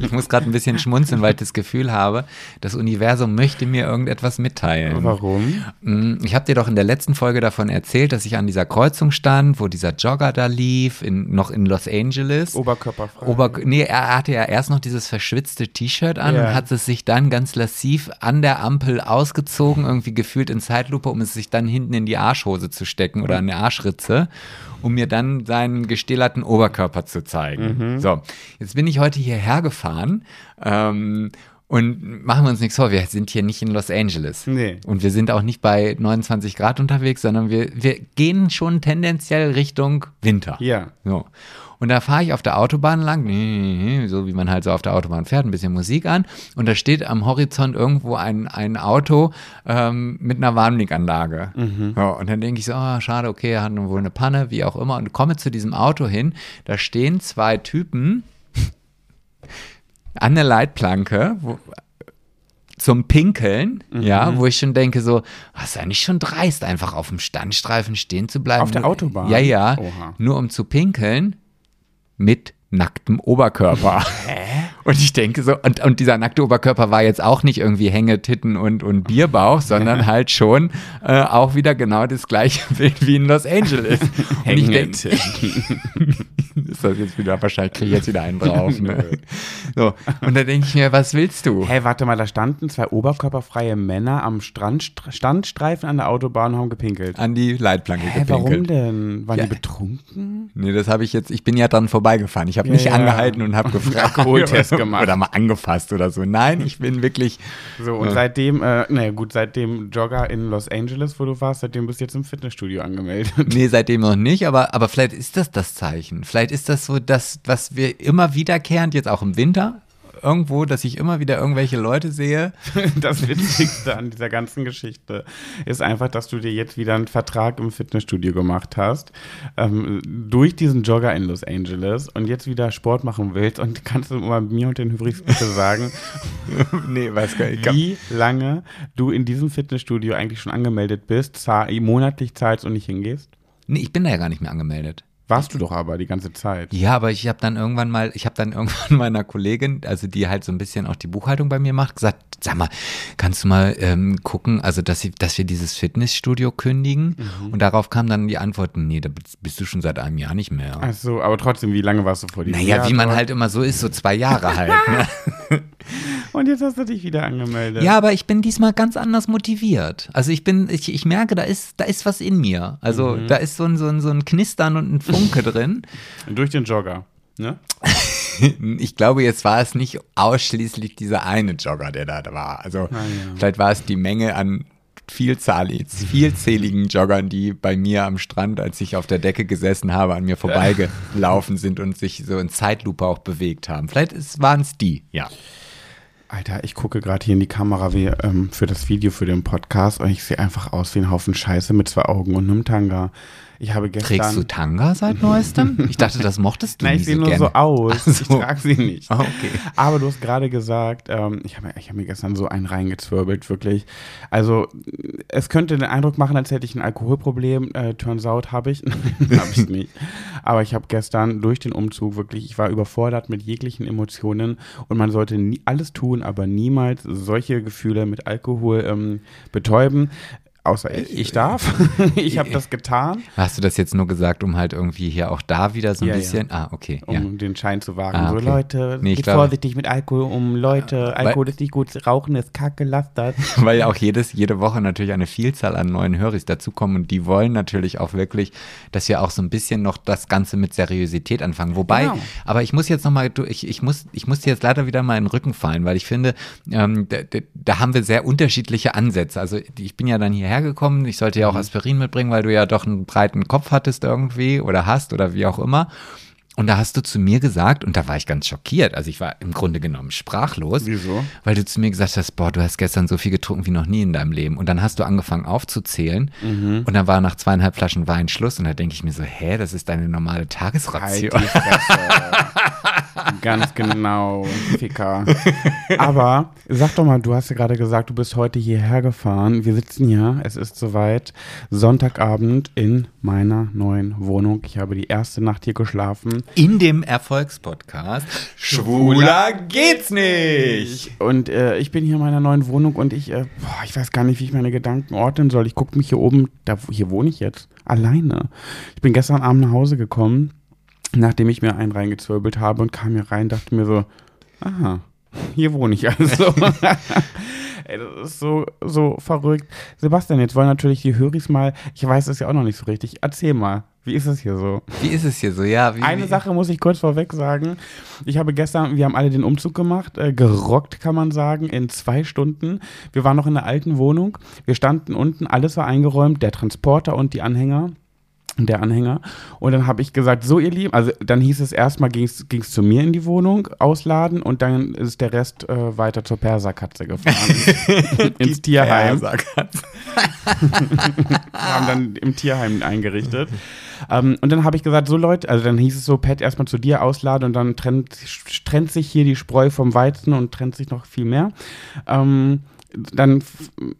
Ich muss gerade ein bisschen schmunzeln, weil ich das Gefühl habe, das Universum möchte mir irgendetwas mitteilen. Warum? Mm, Ich habe dir doch in der letzten Folge davon erzählt, dass ich an dieser Kreuzung stand, wo dieser Jogger da lief, in, noch in Los Angeles. Oberkörperfrei. Ober nee, er hatte ja erst noch dieses verschwitzte T-Shirt an Ja. und hat es sich dann ganz lassiv an der Ampel ausgezogen, irgendwie gefühlt in Zeitlupe, um es sich dann hinten in die Arschhose zu stecken oder an der Arschritze, um mir dann seinen gestählerten Oberkörper zu zeigen. So, jetzt bin ich heute hierher gefahren ähm, und machen wir uns nichts vor, wir sind hier nicht in Los Angeles. Nee. Und wir sind auch nicht bei 29 Grad unterwegs, sondern wir, wir gehen schon tendenziell Richtung Winter. Ja. So. Und da fahre ich auf der Autobahn lang, so wie man halt so auf der Autobahn fährt, ein bisschen Musik an. Und da steht am Horizont irgendwo ein, ein Auto ähm, mit einer Warnblinkanlage. Ja, und dann denke ich so, oh, schade, okay, er hat wohl eine Panne, wie auch immer. Und komme zu diesem Auto hin. Da stehen zwei Typen an der Leitplanke, wo, zum Pinkeln, ja, wo ich schon denke so, was ist eigentlich schon dreist, einfach auf dem Standstreifen stehen zu bleiben. Auf der Autobahn? Ja, ja. Oha. Nur um zu pinkeln mit nacktem Oberkörper. Und ich denke so, und, und dieser nackte Oberkörper war jetzt auch nicht irgendwie Hängetitten und, und Bierbauch, sondern halt schon äh, auch wieder genau das gleiche Bild wie in Los Angeles. Und ich denke, ist das jetzt wieder, wahrscheinlich kriege ich jetzt wieder einen drauf. Ne? So, und da denke ich mir, was willst du? Hey, warte mal, da standen zwei oberkörperfreie Männer am Strand, Standstreifen an der Autobahn und haben gepinkelt. An die Leitplanke Hä, warum gepinkelt. denn? Waren Ja. die betrunken? Nee, das habe ich jetzt, ich bin ja dran vorbeigefahren. Ich habe Ja, nicht ja. angehalten und habe gefragt. Alkoholtest gemacht. Oder mal angefasst oder so. Nein, ich bin wirklich. So, und seitdem, äh, naja gut, seitdem Jogger in Los Angeles, wo du warst, seitdem bist du jetzt im Fitnessstudio angemeldet. Nee, seitdem noch nicht, aber, aber vielleicht ist das das Zeichen. Vielleicht ist das so das, was wir immer wiederkehrend, jetzt auch im Winter, irgendwo, dass ich immer wieder irgendwelche Leute sehe. Das Witzigste an dieser ganzen Geschichte ist einfach, dass du dir jetzt wieder einen Vertrag im Fitnessstudio gemacht hast, ähm, durch diesen Jogger in Los Angeles und jetzt wieder Sport machen willst. Und kannst du mal mir und den Hybrids bitte sagen, nee, weiß gar nicht. wie lange du in diesem Fitnessstudio eigentlich schon angemeldet bist, zahl, monatlich zahlst und nicht hingehst? Nee, ich bin da ja gar nicht mehr angemeldet. Warst du doch aber die ganze Zeit. Ja, aber ich habe dann irgendwann mal, ich habe dann irgendwann meiner Kollegin, also die halt so ein bisschen auch die Buchhaltung bei mir macht, gesagt, sag mal, kannst du mal ähm, gucken, also dass, sie, dass wir dieses Fitnessstudio kündigen? Und darauf kam dann die Antwort, nee, da bist- du schon seit einem Jahr nicht mehr. Ach so, aber trotzdem, wie lange warst du vor dir? naja, wie man halt immer so ist, so zwei Jahre halt. Ne? Und jetzt hast du dich wieder angemeldet. Ja, aber ich bin diesmal ganz anders motiviert. Also ich bin, ich, ich merke, da ist, da ist was in mir. Also da ist so ein, so, ein, so ein Knistern und ein Funke drin. Durch den Jogger. Ne? Ich glaube, jetzt war es nicht ausschließlich dieser eine Jogger, der da war. Also vielleicht war es die Menge an vielzähligen Joggern, die bei mir am Strand, als ich auf der Decke gesessen habe, an mir vorbeigelaufen sind und sich so in Zeitlupe auch bewegt haben. Vielleicht waren es die, ja. Alter, ich gucke gerade hier in die Kamera wie, ähm, für das Video für den Podcast und ich sehe einfach aus wie ein Haufen Scheiße mit zwei Augen und einem Tanga. Ich habe gestern. Trägst du Tanga seit neuestem? Ich dachte, das mochtest du Nein, ich sehe so nur gerne. so aus. So. Ich trage sie nicht. Ah, okay. Aber du hast gerade gesagt, ähm, ich habe hab mir gestern so einen reingezwirbelt, wirklich. Also, es könnte den Eindruck machen, als hätte ich ein Alkoholproblem. Äh, turns out habe ich. Nein, habe ich nicht. Aber ich habe gestern durch den Umzug wirklich, ich war überfordert mit jeglichen Emotionen und man sollte nie, alles tun, aber niemals solche Gefühle mit Alkohol ähm, betäuben. Außer ich. Ich darf. ich habe das getan, Hast du das jetzt nur gesagt, um halt irgendwie hier auch da wieder so ein Ja, ja. bisschen? Ah, okay. um ja. den Schein zu wagen. Ah, So, okay. Leute, Nee, ich geht glaube- vorsichtig mit Alkohol um. Leute, Alkohol ist nicht gut, Rauchen ist kacke, lasst das. Weil ja auch jedes, jede Woche natürlich eine Vielzahl an neuen Höris dazukommen und die wollen natürlich auch wirklich, dass wir auch so ein bisschen noch das Ganze mit Seriosität anfangen. Wobei, Genau. aber ich muss jetzt nochmal, ich, ich, muss, ich muss dir jetzt leider wieder mal in den Rücken fallen, weil ich finde, ähm, da, da, da haben wir sehr unterschiedliche Ansätze. Also ich bin ja dann hierher gekommen, ich sollte ja auch Aspirin mitbringen, weil du ja doch einen breiten Kopf hattest irgendwie oder hast oder wie auch immer. Und da hast du zu mir gesagt, und da war ich ganz schockiert, also ich war im Grunde genommen sprachlos, Wieso? weil du zu mir gesagt hast, boah, du hast gestern so viel getrunken wie noch nie in deinem Leben. Und dann hast du angefangen aufzuzählen Mhm. und dann war nach zweieinhalb Flaschen Wein Schluss und da denke ich mir so, hä, das ist deine normale Halt Tagesration. Fresse. Ganz genau, Ficker. Aber sag doch mal, du hast ja gerade gesagt, du bist heute hierher gefahren. Wir sitzen hier, es ist soweit, Sonntagabend in meiner neuen Wohnung. Ich habe die erste Nacht hier geschlafen. In dem Erfolgspodcast Schwuler geht's nicht. Und äh, ich bin hier in meiner neuen Wohnung und ich, äh, boah, ich weiß gar nicht, wie ich meine Gedanken ordnen soll. Ich gucke mich hier oben, da, hier wohne ich jetzt, alleine. Ich bin gestern Abend nach Hause gekommen, nachdem ich mir einen reingezwirbelt habe und kam hier rein, dachte mir so, aha, hier wohne ich also. Ey, das ist so, so verrückt. Sebastian, jetzt wollen natürlich die Höris mal, ich weiß es ja auch noch nicht so richtig, erzähl mal, wie ist es hier so? Wie ist es hier so? Ja, wie, Eine wie? Sache muss ich kurz vorweg sagen. Ich habe gestern, wir haben alle den Umzug gemacht, äh, gerockt kann man sagen, in zwei Stunden. Wir waren noch in der alten Wohnung. Wir standen unten, alles war eingeräumt, der Transporter und die Anhänger. Der Anhänger. Und dann habe ich gesagt, so ihr Lieben, also dann hieß es erstmal, ging es zu mir in die Wohnung, ausladen und dann ist der Rest äh, weiter zur Perserkatze gefahren. ins Tierheim. Perserkatze. Wir haben dann im Tierheim eingerichtet. Ähm, und dann habe ich gesagt, so Leute, also dann hieß es so, Pat, erstmal zu dir ausladen und dann trennt, trennt sich hier die Spreu vom Weizen und trennt sich noch viel mehr. Ähm, dann,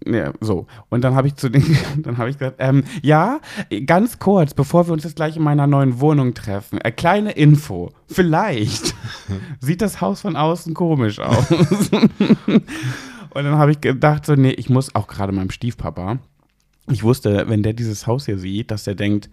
ja, so. Und dann habe ich zu den, dann habe ich gesagt, ähm, ja, ganz kurz, bevor wir uns jetzt gleich in meiner neuen Wohnung treffen, äh, kleine Info. Vielleicht sieht das Haus von außen komisch aus. Und dann habe ich gedacht, so, nee, ich muss auch gerade meinem Stiefpapa, ich wusste, wenn der dieses Haus hier sieht, dass der denkt,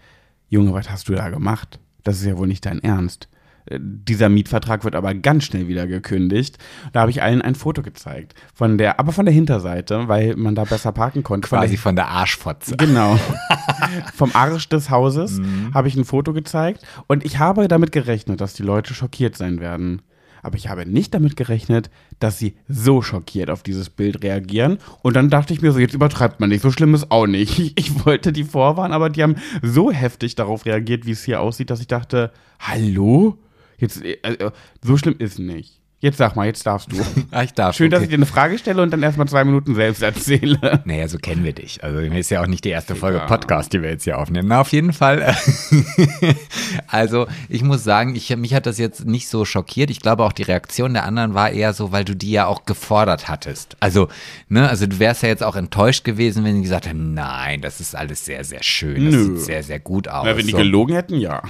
Junge, was hast du da gemacht? Das ist ja wohl nicht dein Ernst. Dieser Mietvertrag wird aber ganz schnell wieder gekündigt. Da habe ich allen ein Foto gezeigt. Von der, aber von der Hinterseite, weil man da besser parken konnte. Von Quasi der, von der Arschfotze. Genau. Vom Arsch des Hauses habe ich ein Foto gezeigt und ich habe damit gerechnet, dass die Leute schockiert sein werden. Aber ich habe nicht damit gerechnet, dass sie so schockiert auf dieses Bild reagieren. Und dann dachte ich mir so, jetzt übertreibt man nicht, so schlimm ist auch nicht. Ich, ich wollte die vorwarnen, aber die haben so heftig darauf reagiert, wie es hier aussieht, dass ich dachte, hallo? Jetzt, äh, äh, so schlimm ist nicht. Jetzt sag mal, jetzt darfst du. Ah, ich darf. Schön, dass okay. ich dir eine Frage stelle und dann erstmal zwei Minuten selbst erzähle. Naja, so kennen wir dich. Also ist ja auch nicht die erste Folge. Podcast, die wir jetzt hier aufnehmen. Na, auf jeden Fall. also ich muss sagen, ich, mich hat das jetzt nicht so schockiert. Ich glaube auch die Reaktion der anderen war eher so, weil du die ja auch gefordert hattest. Also, ne, also du wärst ja jetzt auch enttäuscht gewesen, wenn die gesagt hätten, nein, das ist alles sehr, sehr schön. Das Nö. sieht sehr, sehr gut aus. Na, wenn die so. gelogen hätten, ja.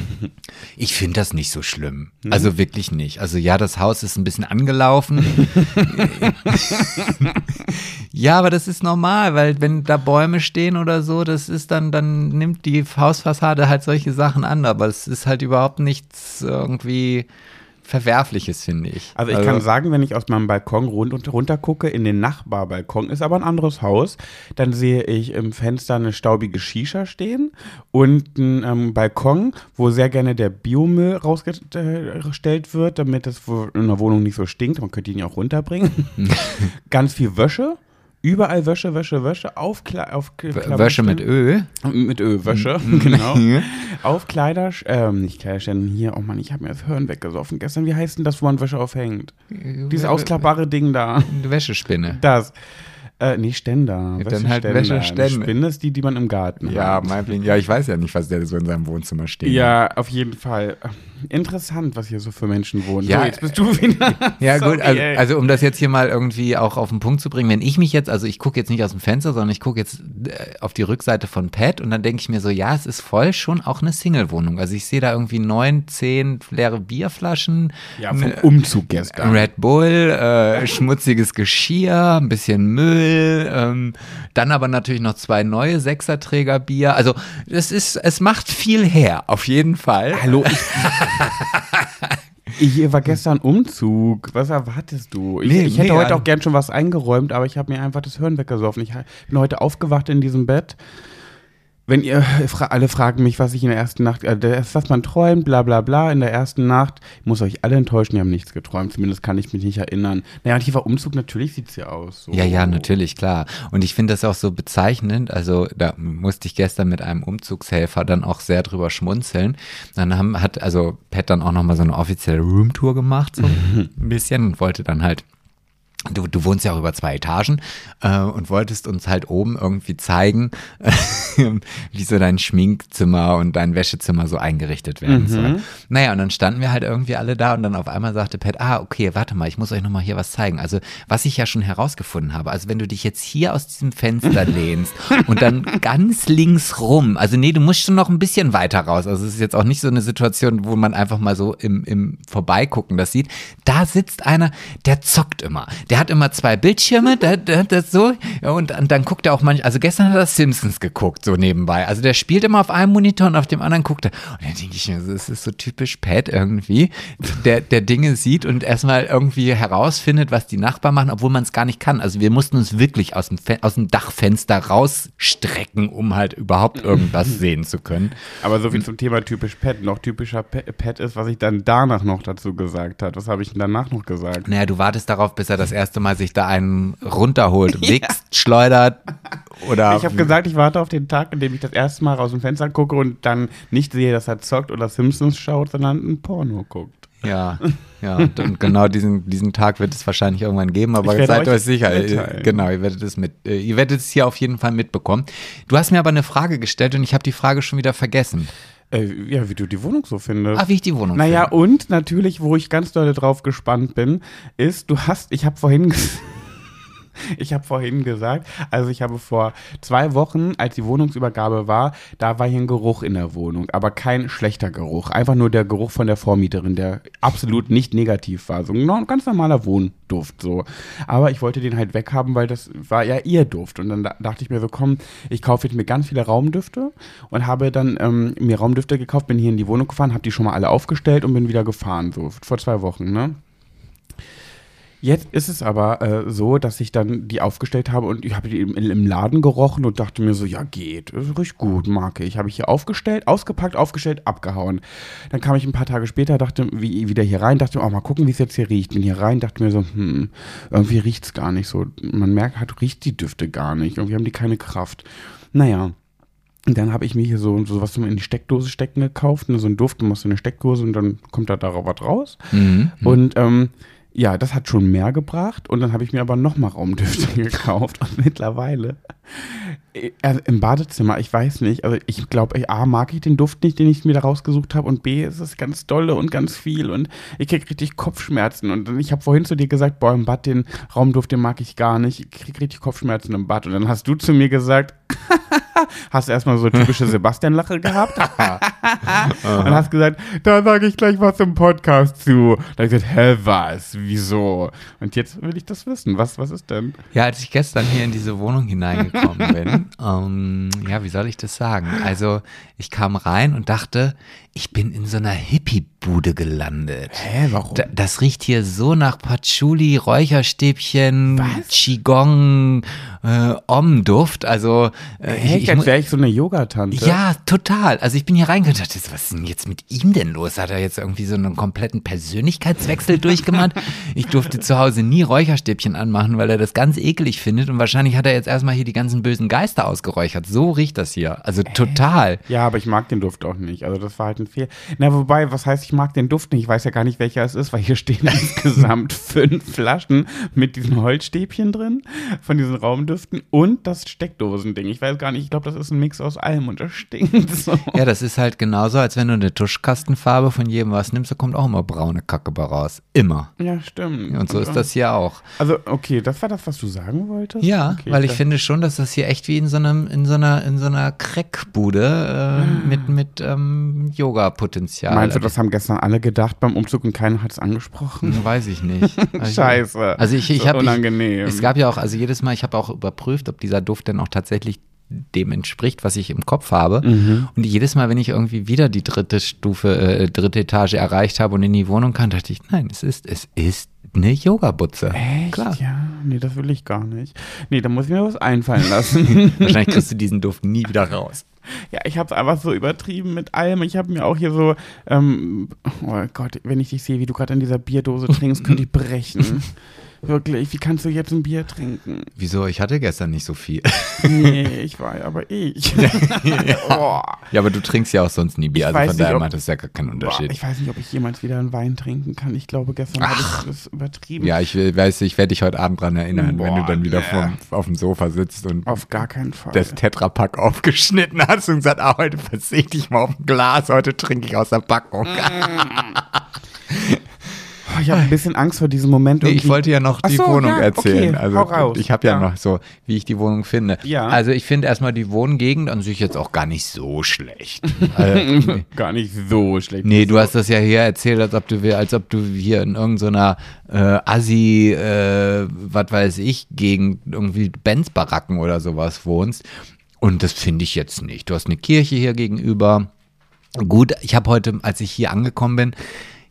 Ich finde das nicht so schlimm. Also wirklich nicht. Also ja, das Haus ist ein bisschen angelaufen. ja, aber das ist normal, weil wenn da Bäume stehen oder so, das ist dann, dann nimmt die Hausfassade halt solche Sachen an. Aber es ist halt überhaupt nichts irgendwie Verwerfliches, finde ich. Also ich kann sagen, wenn ich aus meinem Balkon rund und runter gucke, in den Nachbarbalkon ist aber ein anderes Haus, dann sehe ich im Fenster eine staubige Shisha stehen und einen ähm, Balkon, wo sehr gerne der Biomüll rausgestellt wird, damit es in der Wohnung nicht so stinkt. Man könnte ihn ja auch runterbringen. Ganz viel Wäsche. Überall Wäsche, Wäsche, Wäsche, auf, Kle auf Wäsche mit. Öl. Mit Öl, Wäsche, genau. Auf Kleider, ähm, nicht Kleiderständen, hier, oh Mann, ich habe mir das Hirn weggesoffen gestern. Wie heißt denn das, wo man Wäsche aufhängt? Dieses ausklappbare Ding da. Wäschespinne. Das. Äh, nee, Ständer. Dann halt Wäscheständer. Wäschestände. Eine Spinne ist die, die man im Garten Ja, hat. meinetwegen. Ja, ich weiß ja nicht, was der so in seinem Wohnzimmer steht. Ja, auf jeden Fall. Interessant, was hier so für Menschen wohnen. Ja, so, jetzt bist du wieder. Ja, Sorry, gut, also, also um das jetzt hier mal irgendwie auch auf den Punkt zu bringen, wenn ich mich jetzt, also ich gucke jetzt nicht aus dem Fenster, sondern ich gucke jetzt äh, auf die Rückseite von Pat und dann denke ich mir so, ja, es ist voll schon auch eine Single-Wohnung. Also ich sehe da irgendwie neun, zehn leere Bierflaschen, Ja, vom Umzug gestern. Red Bull, äh, schmutziges Geschirr, ein bisschen Müll, ähm, dann aber natürlich noch zwei neue Sechserträger Bier. Also es ist, es macht viel her, auf jeden Fall. Hallo, ich. Hier war gestern Umzug. Was erwartest du? Ich, Nee, ich hätte nee, heute auch gern schon was eingeräumt, aber ich habe mir einfach das Hirn weggesoffen. Ich bin heute aufgewacht in diesem Bett. Wenn ihr fra alle fragen mich, was ich in der ersten Nacht, äh, das, was man träumt, bla bla bla, in der ersten Nacht, ich muss euch alle enttäuschen, die haben nichts geträumt, zumindest kann ich mich nicht erinnern. Naja, und hier war Umzug, natürlich sieht's ja aus. So. Ja, ja, natürlich, klar. Und ich finde das auch so bezeichnend. Also da musste ich gestern mit einem Umzugshelfer dann auch sehr drüber schmunzeln. Dann haben, hat also Pat dann auch nochmal so eine offizielle Roomtour gemacht, so ein bisschen, und wollte dann halt Du, du wohnst ja auch über zwei Etagen äh, und wolltest uns halt oben irgendwie zeigen, wie so dein Schminkzimmer und dein Wäschezimmer so eingerichtet werden Mhm. soll. Naja, und dann standen wir halt irgendwie alle da und dann auf einmal sagte Pat, ah, okay, warte mal, ich muss euch nochmal hier was zeigen. Also, was ich ja schon herausgefunden habe, also wenn du dich jetzt hier aus diesem Fenster lehnst und dann ganz links rum, also nee, du musst schon noch ein bisschen weiter raus. Also es ist jetzt auch nicht so eine Situation, wo man einfach mal so im, im Vorbeigucken das sieht. Da sitzt einer, der zockt immer. Der hat immer zwei Bildschirme, der, der, das so, und, und dann guckt er auch manchmal, also gestern hat er Simpsons geguckt, so nebenbei. Also der spielt immer auf einem Monitor und auf dem anderen guckt er. Und dann denke ich mir, das ist so typisch Pat irgendwie, der, der Dinge sieht und erstmal irgendwie herausfindet, was die Nachbarn machen, obwohl man es gar nicht kann. Also wir mussten uns wirklich aus dem, aus dem Dachfenster rausstrecken, um halt überhaupt irgendwas sehen zu können. Aber so viel zum Thema typisch Pet. Noch typischer Pet ist, was ich dann danach noch dazu gesagt hat. Was habe ich denn danach noch gesagt? Naja, du wartest darauf, bis er das erste Mal sich da einen runterholt, wichst, schleudert oder. Ich habe gesagt, ich warte auf den Tag, in dem ich das erste Mal aus dem Fenster gucke und dann nicht sehe, dass er zockt oder Simpsons schaut, sondern ein Porno guckt. Ja, ja, und, und genau diesen, diesen Tag wird es wahrscheinlich irgendwann geben, aber seid euch euch sicher, mitteilen. genau, ihr werdet es mit, äh, ihr werdet es hier auf jeden Fall mitbekommen. Du hast mir aber eine Frage gestellt und ich habe die Frage schon wieder vergessen. Äh, ja, wie du die Wohnung so findest. Ah, wie ich die Wohnung Naja, finde. und natürlich, wo ich ganz doll drauf gespannt bin, ist, du hast, ich habe vorhin, ges- ich habe vorhin gesagt, also ich habe vor zwei Wochen, als die Wohnungsübergabe war, da war hier ein Geruch in der Wohnung, aber kein schlechter Geruch, einfach nur der Geruch von der Vormieterin, der absolut nicht negativ war, so ein ganz normaler Wohnduft so. Aber ich wollte den halt weghaben, weil das war ja ihr Duft und dann da- dachte ich mir so, komm, ich kaufe jetzt mir ganz viele Raumdüfte und habe dann ähm, mir Raumdüfte gekauft, bin hier in die Wohnung gefahren, habe die schon mal alle aufgestellt und bin wieder gefahren, so vor zwei Wochen, ne? Jetzt ist es aber äh, so, dass ich dann die aufgestellt habe und ich habe die im, im Laden gerochen und dachte mir so, ja geht, ist richtig gut, mag ich. Habe ich hier aufgestellt, ausgepackt, aufgestellt, abgehauen. Dann kam ich ein paar Tage später, dachte wie, wieder hier rein, dachte, oh, mal gucken, wie es jetzt hier riecht. Bin hier rein, dachte mir so, hm, irgendwie riecht es gar nicht so. Man merkt, hat, riecht die Düfte gar nicht. Irgendwie haben die keine Kraft. Naja, und dann habe ich mir hier so, so was zum in die Steckdose stecken gekauft, ne, so ein Duft, du machst so eine Steckdose und dann kommt da darauf was raus. Mhm. Und ähm, ja, das hat schon mehr gebracht. Und dann habe ich mir aber nochmal Raumdüfte gekauft. Und mittlerweile äh, also im Badezimmer, ich weiß nicht, also ich glaube, A, mag ich den Duft nicht, den ich mir da rausgesucht habe. Und B, ist es ganz dolle und ganz viel. Und ich kriege richtig Kopfschmerzen. Und ich habe vorhin zu dir gesagt, boah, im Bad den Raumduft, den mag ich gar nicht. Ich kriege richtig Kopfschmerzen im Bad. Und dann hast du zu mir gesagt, hast du erstmal so typische Sebastian-Lache gehabt und hast gesagt, da sage ich gleich was im Podcast zu. Da habe ich gesagt, hä, was? Wieso? Und jetzt will ich das wissen. Was, was ist denn? Ja, als ich gestern hier in diese Wohnung hineingekommen bin, ähm, ja, wie soll ich das sagen? Also, ich kam rein und dachte, ich bin in so einer Hippie-Bude gelandet. Hä, warum? Da, das riecht hier so nach Patchouli, Räucherstäbchen, Was? Qigong, äh, Om-Duft. Also, äh, Hä, ich, ich, als wäre ich so eine Yogatante. ja, total. Also ich bin hier reingegangen und dachte, was ist denn jetzt mit ihm denn los? Hat er jetzt irgendwie so einen kompletten Persönlichkeitswechsel durchgemacht? Ich durfte zu Hause nie Räucherstäbchen anmachen, weil er das ganz ekelig findet. Und wahrscheinlich hat er jetzt erstmal hier die ganzen bösen Geister ausgeräuchert. So riecht das hier. Also total. Ja, aber ich mag den Duft auch nicht. Also das war halt ein Fehler. Na, wobei, was heißt, ich mag den Duft nicht? Ich weiß ja gar nicht, welcher es ist, weil hier stehen insgesamt fünf Flaschen mit diesen Holzstäbchen drin, von diesen Raumdüften und das Steckdosending. Ich weiß gar nicht, ich glaube, das ist ein Mix aus allem und das stinkt so. Ja, das ist halt genauso, als wenn du eine Tuschkastenfarbe von jedem was nimmst, da kommt auch immer braune Kacke bei raus. Immer. Ja, stimmt. Und so ist das hier auch. Also, okay, das war das, was du sagen wolltest? Ja, okay, weil ich finde schon, dass das hier echt wie in so einem, in so einer, in so einer Crackbude äh, mit, mit ähm, Yoga-Potenzial. Meinst du, das haben gestern alle gedacht beim Umzug und keiner hat es angesprochen? Hm, Weiß ich nicht. Also, Scheiße. Also ich, ich habe unangenehm. Es gab ja auch, also jedes Mal, ich habe auch überprüft, ob dieser Duft denn auch tatsächlich dem entspricht, was ich im Kopf habe. Mhm. Und jedes Mal, wenn ich irgendwie wieder die dritte Stufe, äh, dritte Etage erreicht habe und in die Wohnung kam, dachte ich, nein, es ist, es ist eine Yoga-Butze. Echt? Klar. Ja, nee, das will ich gar nicht. Nee, da muss ich mir was einfallen lassen. Wahrscheinlich kriegst du diesen Duft nie wieder raus. Ja, ich habe es einfach so übertrieben mit allem. Ich habe mir auch hier so, ähm, oh Gott, wenn ich dich sehe, wie du gerade in dieser Bierdose trinkst, könnte ich brechen. Wirklich, wie kannst du jetzt ein Bier trinken? Wieso? Ich hatte gestern nicht so viel. Nee, ich war aber ich. oh. Ja, aber du trinkst ja auch sonst nie Bier, Ich also von nicht, daher macht das ja gar keinen Boah, Unterschied. ich weiß nicht, ob ich jemals wieder einen Wein trinken kann. Ich glaube, gestern habe ich das übertrieben. Ja, ich weiß, ich werde dich heute Abend dran erinnern, wenn du Boah, dann wieder nee. vom, auf dem Sofa sitzt und Auf gar keinen Fall. das Tetrapack aufgeschnitten hast und gesagt, ah, heute verzichte ich mal auf ein Glas, heute trinke ich aus der Packung. Oh, ich habe ein bisschen Angst vor diesem Moment. Nee, ich wollte ja noch die so, Wohnung ja, erzählen. okay, also ich habe ja, Ja. noch so, wie ich die Wohnung finde. Ja. Also ich finde erstmal die Wohngegend an sich jetzt auch gar nicht so schlecht. also, Gar nicht so schlecht. nee, du hast das ja hier erzählt, als ob du als ob du hier in irgendeiner äh, Assi, äh, was weiß ich, Gegend irgendwie Benz-Baracken oder sowas wohnst. Und das finde ich jetzt nicht. Du hast eine Kirche hier gegenüber. Gut, ich habe heute, als ich hier angekommen bin,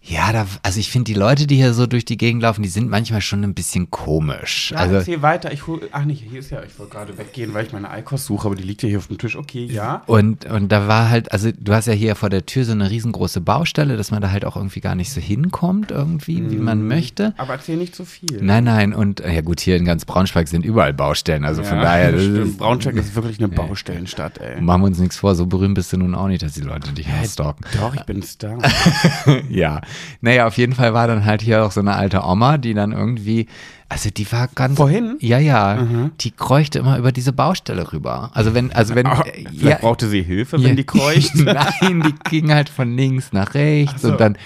ja, da, also ich finde die Leute, die hier so durch die Gegend laufen, die sind manchmal schon ein bisschen komisch. Ja, also erzähl weiter. Ich hol, ach nicht, hier ist ja, ich wollte gerade weggehen, weil ich meine Eikos suche, aber die liegt ja hier auf dem Tisch. Okay, ja. und, und da war halt, also du hast ja hier vor der Tür so eine riesengroße Baustelle, dass man da halt auch irgendwie gar nicht so hinkommt, irgendwie, wie man möchte. Aber erzähl nicht zu viel. Nein, nein, und äh, ja gut, hier in ganz Braunschweig sind überall Baustellen, also von Ja, daher, das stimmt. ist, Braunschweig ist wirklich eine Baustellenstadt, ey. machen wir uns nichts vor, so berühmt bist du nun auch nicht, dass die Leute dich stalken. Doch, ich bin Star. ja, naja, auf jeden Fall war dann halt hier auch so eine alte Oma, die dann irgendwie, also die war ganz. Vorhin? Ja, ja, die kreuchte immer über diese Baustelle rüber. Also wenn, also wenn, Ah, äh, Vielleicht brauchte sie Hilfe, wenn die kreucht. Nein, die ging halt von links nach rechts so. und dann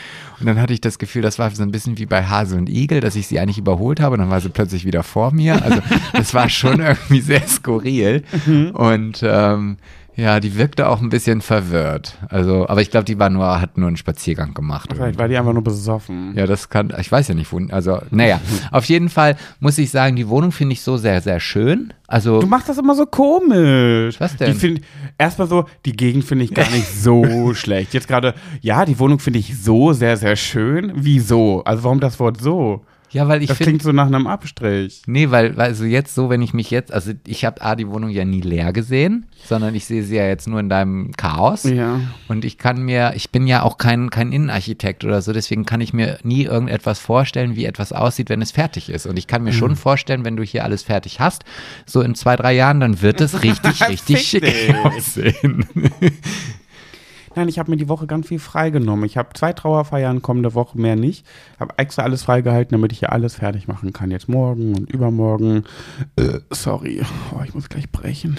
und dann hatte ich das Gefühl, das war so ein bisschen wie bei Hase und Igel, dass ich sie eigentlich überholt habe und dann war sie plötzlich wieder vor mir. Also das war schon irgendwie sehr skurril Mhm. und ähm, ja, die wirkte auch ein bisschen verwirrt. Also, aber ich glaube, die war nur, hat nur einen Spaziergang gemacht. Vielleicht war die einfach nur besoffen. Ja, das kann, ich weiß ja nicht, wo, also, naja, auf jeden Fall muss ich sagen, die Wohnung finde ich so sehr, sehr schön. Also, Du machst das immer so komisch. Was denn? Die find, erstmal so, die Gegend finde ich gar nicht so schlecht. Jetzt gerade, ja, die Wohnung finde ich so sehr, sehr schön. Wieso? Also warum das Wort so? Ja, weil ich Das finde, klingt so nach einem Abstrich. nee, weil, weil, also jetzt so, wenn ich mich jetzt, also ich habe A, die Wohnung ja nie leer gesehen, sondern ich sehe sie ja jetzt nur in deinem Chaos. Ja. Und ich kann mir, ich bin ja auch kein, kein Innenarchitekt oder so, deswegen kann ich mir nie irgendetwas vorstellen, wie etwas aussieht, wenn es fertig ist. Und ich kann mir Mhm. schon vorstellen, wenn du hier alles fertig hast, so in zwei, drei Jahren, dann wird es richtig, richtig schick aussehen. Nein, ich habe mir die Woche ganz viel freigenommen. Ich habe zwei Trauerfeiern kommende Woche, mehr nicht. Habe extra alles freigehalten, damit ich hier alles fertig machen kann. Jetzt morgen und übermorgen. Äh, sorry, oh, ich muss gleich brechen.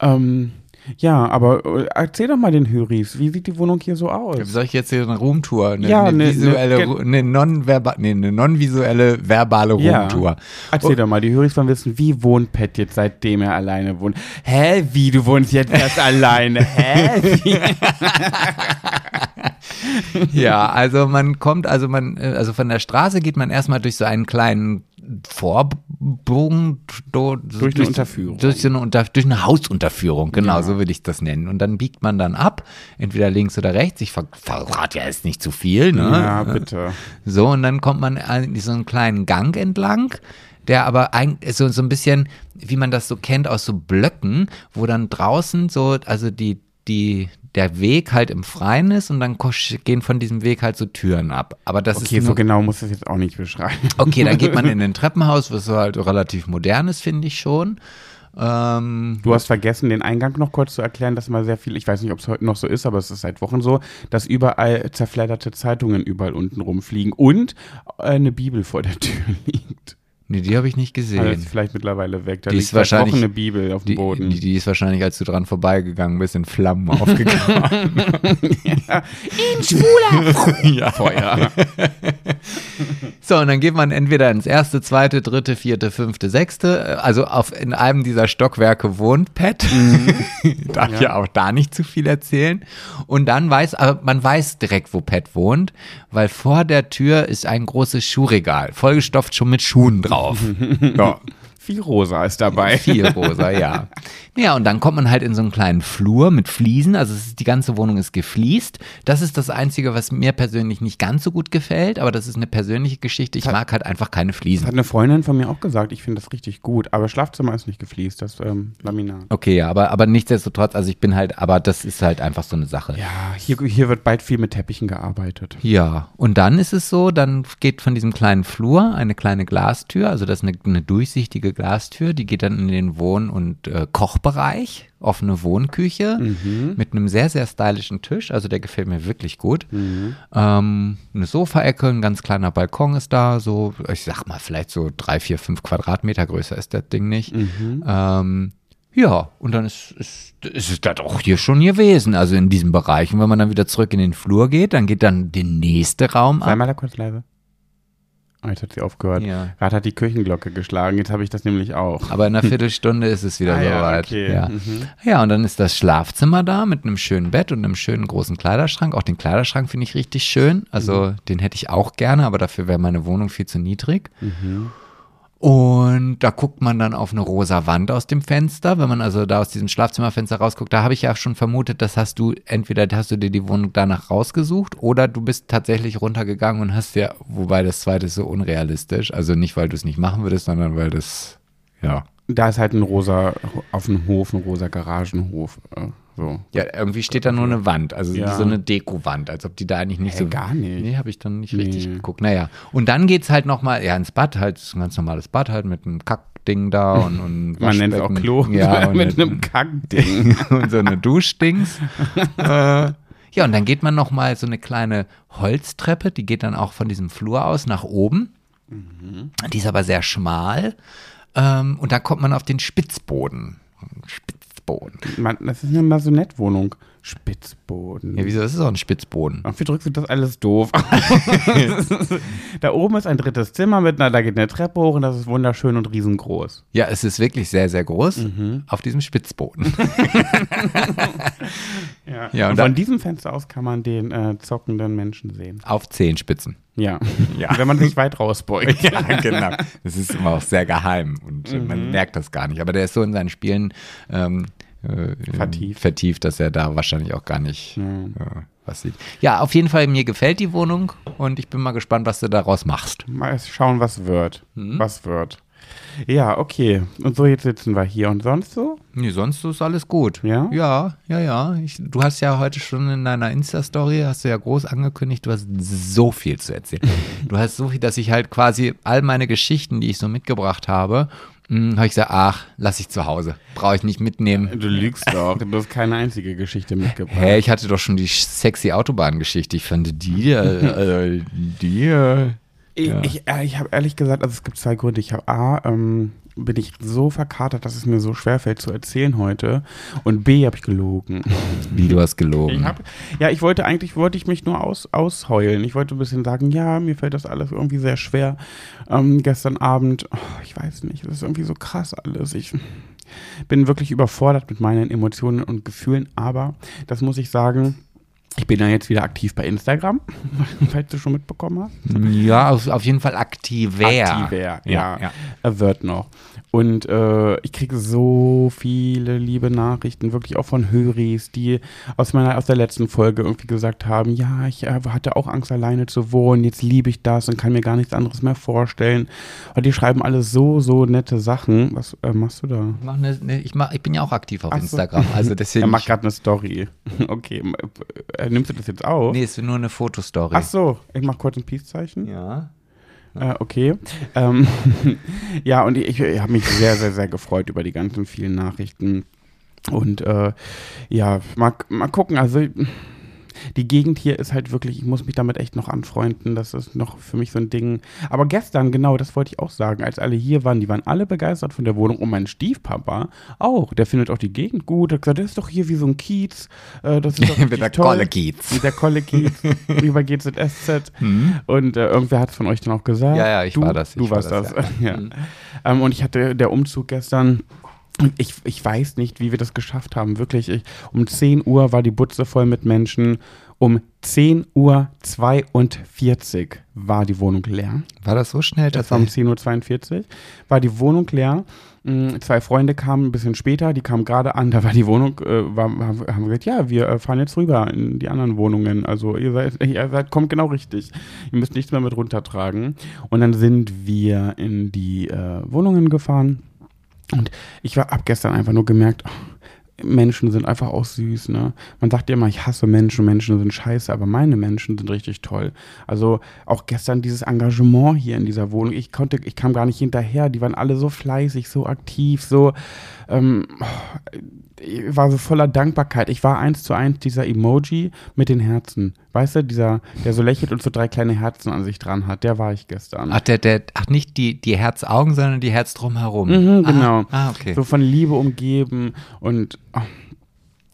Ähm, ja, aber äh, erzähl doch mal den Höris, wie sieht die Wohnung hier so aus? Soll ich jetzt hier eine Roomtour, eine, Ja, eine ne- visuelle, ne- Ru- eine non-verbale, nee, eine non-visuelle verbale Ja. Roomtour? Erzähl doch mal, die Höris wollen wissen, wie wohnt Pat jetzt, seitdem er alleine wohnt? Hä, wie, du wohnst jetzt erst alleine? Hä? Wie? Ja, also man kommt, also man, äh, also von der Straße geht man erstmal durch so einen kleinen Vorbogen do, Durch eine Unterführung. Durch, eine, Unter, durch eine Hausunterführung, genau, Ja. so würde ich das nennen. Und dann biegt man dann ab, entweder links oder rechts. Ich ver verrate ja jetzt nicht zu viel, ne? Ja, bitte. So, und dann kommt man an so einen kleinen Gang entlang, der aber eigentlich so, so ein bisschen, wie man das so kennt, aus so Blöcken, wo dann draußen so, also die, die, der Weg halt im Freien ist und dann gehen von diesem Weg halt so Türen ab. Aber das Okay, ist so genau muss ich das jetzt auch nicht beschreiben. Okay, dann geht man in ein Treppenhaus, was halt relativ modern ist, finde ich schon. Ähm, Du hast vergessen, den Eingang noch kurz zu erklären, dass mal sehr viel, ich weiß nicht, ob es heute noch so ist, aber es ist seit Wochen so, dass überall zerfledderte Zeitungen überall unten rumfliegen und eine Bibel vor der Tür liegt. Nee, die habe ich nicht Also gesehen. ist vielleicht mittlerweile weg. Da Die liegt ist wahrscheinlich- eine Bibel auf dem Die, Boden. die, die ist wahrscheinlich, als du dran vorbeigegangen bist, in Flammen aufgegangen. Ein schwuler ja. Feuer. So, und dann geht man entweder ins erste, zweite, dritte, vierte, fünfte, sechste. Also auf, in einem dieser Stockwerke wohnt Pat. Darf ja. Ja. auch da nicht zu viel erzählen. Und dann weiß, aber man weiß direkt, wo Pat wohnt, weil vor der Tür ist ein großes Schuhregal, vollgestopft schon mit Schuhen drauf. Ja. Viel rosa ist dabei. Viel rosa, ja. Ja, und dann kommt man halt in so einen kleinen Flur mit Fliesen. Also ist, die ganze Wohnung ist gefliest. Das ist das Einzige, was mir persönlich nicht ganz so gut gefällt, aber das ist eine persönliche Geschichte. Ich mag halt einfach keine Das Fliesen. hat eine Freundin von mir auch gesagt, ich finde das richtig gut. Aber Schlafzimmer ist nicht gefliest, das ähm, Laminat. Okay, ja, aber, aber nichtsdestotrotz, also ich bin halt, aber das ist halt einfach so eine Sache. Ja, hier, hier wird bald viel mit Teppichen gearbeitet. Ja, und dann ist es so, dann geht von diesem kleinen Flur eine kleine Glastür, also das ist eine, eine durchsichtige Glastür, die geht dann in den Wohn- und äh, Kochbereich, offene Wohnküche mit einem sehr, sehr stylischen Tisch, also der gefällt mir wirklich gut. Ähm, eine Sofaecke, ein ganz kleiner Balkon ist da, so, ich sag mal, vielleicht so drei, vier, fünf Quadratmeter größer ist das Ding nicht. Ähm, ja, und dann ist, ist, ist es das auch hier schon gewesen, also in diesem Bereich. Und wenn man dann wieder zurück in den Flur geht, dann geht dann der nächste Raum Sei ab. mal da kurz leise. Oh, jetzt hat sie aufgehört. Ja. Gerade hat die Küchenglocke geschlagen, jetzt habe ich das nämlich auch. Aber in einer Viertelstunde ist es wieder Ah ja, soweit. okay. Ja. Mhm. ja, und dann ist das Schlafzimmer da mit einem schönen Bett und einem schönen großen Kleiderschrank. Auch den Kleiderschrank finde ich richtig schön. Also den hätte ich auch gerne, aber dafür wäre meine Wohnung viel zu niedrig. Und da guckt man dann auf eine rosa Wand aus dem Fenster. Wenn man also da aus diesem Schlafzimmerfenster rausguckt, da habe ich ja schon vermutet, das hast du, entweder hast du dir die Wohnung danach rausgesucht oder du bist tatsächlich runtergegangen und hast ja, wobei das zweite ist so unrealistisch. Also nicht, weil du es nicht machen würdest, sondern weil das, ja. Da ist halt ein rosa, auf dem Hof, ein rosa Garagenhof. So. Ja, irgendwie steht da nur eine Wand, also Ja. so eine Dekowand, als ob die da eigentlich nicht Hä, so. gar nicht. Nee, habe ich dann nicht richtig Nee. geguckt. Naja, und dann geht's halt nochmal, ja, ins Bad, halt, ein ganz normales Bad halt mit einem Kackding da und, und Man nennt es auch. Klo Ja, und mit einem Kackding. und so eine Duschdings. äh, ja, und dann geht man nochmal so eine kleine Holztreppe, die geht dann auch von diesem Flur aus nach oben. Die ist aber sehr schmal. Ähm, und da kommt man auf den Spitzboden. Spitzboden. Man, das ist eine Masonettwohnung. Spitzboden. Ja, wieso? Das ist auch ein Spitzboden. Ach, wie drückst du das alles doof? da oben ist ein drittes Zimmer mit einer, da geht eine Treppe hoch und das ist wunderschön und riesengroß. Ja, es ist wirklich sehr, sehr groß Mhm. auf diesem Spitzboden. Ja, Ja, und und da- von diesem Fenster aus kann man den äh, zockenden Menschen sehen. auf Zehenspitzen. Ja. Ja. Wenn man sich weit rausbeugt. Ja, genau. Das ist immer auch sehr geheim und Mhm. man merkt das gar nicht. Aber der ist so in seinen Spielen ähm, äh, Vertieft. vertieft, dass er da wahrscheinlich auch gar nicht äh, was sieht. Ja, auf jeden Fall, mir gefällt die Wohnung und ich bin mal gespannt, was du daraus machst. Mal schauen, was wird. Mhm. Was wird. Ja, okay. Und so, jetzt sitzen wir hier. Und sonst so? Nee, sonst ist alles gut. Ja? Ja, ja, ja. Ich, du hast ja heute schon in deiner Insta-Story, hast du ja groß angekündigt, du hast so viel zu erzählen. du hast so viel, dass ich halt quasi all meine Geschichten, die ich so mitgebracht habe, habe ich gesagt, ach, lass ich zu Hause. Brauche ich nicht mitnehmen. Du lügst doch. Du hast keine einzige Geschichte mitgebracht. Hä, ich hatte doch schon die sexy Autobahngeschichte. Ich fand die, äh, äh, die, äh, Ich, Ja. ich, äh, ich habe ehrlich gesagt, also es gibt zwei Gründe. Ich habe A, ähm, bin ich so verkatert, dass es mir so schwerfällt zu erzählen heute. Und B, habe ich gelogen. wie du hast gelogen. Ich hab, ja, ich wollte eigentlich, wollte ich mich nur aus, ausheulen. Ich wollte ein bisschen sagen, ja, mir fällt das alles irgendwie sehr schwer. Ähm, gestern Abend, oh, ich weiß nicht, das ist irgendwie so krass alles. Ich bin wirklich überfordert mit meinen Emotionen und Gefühlen, aber das muss ich sagen, ich bin ja jetzt wieder aktiv bei Instagram, falls du schon mitbekommen hast. ja, auf, auf jeden Fall aktiver. Aktiver, ja. Ja, ja. Er wird noch. Und äh, ich kriege so viele liebe Nachrichten, wirklich auch von Höris, die aus meiner aus der letzten Folge irgendwie gesagt haben, ja, ich äh, hatte auch Angst, alleine zu wohnen, jetzt liebe ich das und kann mir gar nichts anderes mehr vorstellen. Und die schreiben alle so, so nette Sachen. Was äh, machst du da? Mach ne, ne, ich, mach, ich bin ja auch aktiv auf Ach so. Instagram. Also deswegen. Er macht gerade eine Story. Okay, äh, nimmst du das jetzt auf? nee, ist nur eine Fotostory. Ach so, ich mach kurz ein Peace-Zeichen. Ja. Äh, okay. Ähm, ja, und ich, ich habe mich sehr, sehr, sehr gefreut über die ganzen vielen Nachrichten. Und äh, ja, mal, mal gucken. Also die Gegend hier ist halt wirklich, ich muss mich damit echt noch anfreunden. Das ist noch für mich so ein Ding. Aber gestern, genau, das wollte ich auch sagen, als alle hier waren, die waren alle begeistert von der Wohnung. Und mein Stiefpapa auch. Der findet auch die Gegend gut. Er hat gesagt, das ist doch hier wie so ein Kiez. Äh, das ist doch richtig der toll. Kolle Kiez. Mit der Kolle Kiez. wie bei GZSZ. Und äh, irgendwer hat es von euch dann auch gesagt. Mhm. Ja, ja, ich du, war das, Du ich war warst das, das. ja. ja. Mhm. Ähm, und ich hatte der Umzug gestern. Ich, ich weiß nicht, wie wir das geschafft haben. Wirklich, ich, um 10 Uhr war die Butze voll mit Menschen. Um 10.42 Uhr war die Wohnung leer. War das so schnell? Das war um 10.42 Uhr. War die Wohnung leer. Mm, Zwei Freunde kamen ein bisschen später, die kamen gerade an, da war die Wohnung, äh, war, haben gesagt, ja, wir äh, fahren jetzt rüber in die anderen Wohnungen. Also ihr seid, ihr seid, kommt genau richtig. Ihr müsst nichts mehr mit runtertragen. Und dann sind wir in die äh, Wohnungen gefahren. Und ich war ab gestern einfach nur gemerkt, Menschen sind einfach auch süß, ne? Man sagt ja immer, ich hasse Menschen, Menschen sind scheiße, aber meine Menschen sind richtig toll. Also auch gestern dieses Engagement hier in dieser Wohnung, ich konnte, ich kam gar nicht hinterher, die waren alle so fleißig, so aktiv, so, ähm, ich war so voller Dankbarkeit. Ich war eins zu eins dieser Emoji mit den Herzen. Weißt du, dieser, der so lächelt und so drei kleine Herzen an sich dran hat, der war ich gestern. Ach, der, der, ach nicht die, die Herzaugen, sondern die Herz drumherum. Mhm, genau. Ah, ah, okay. So von Liebe umgeben und oh,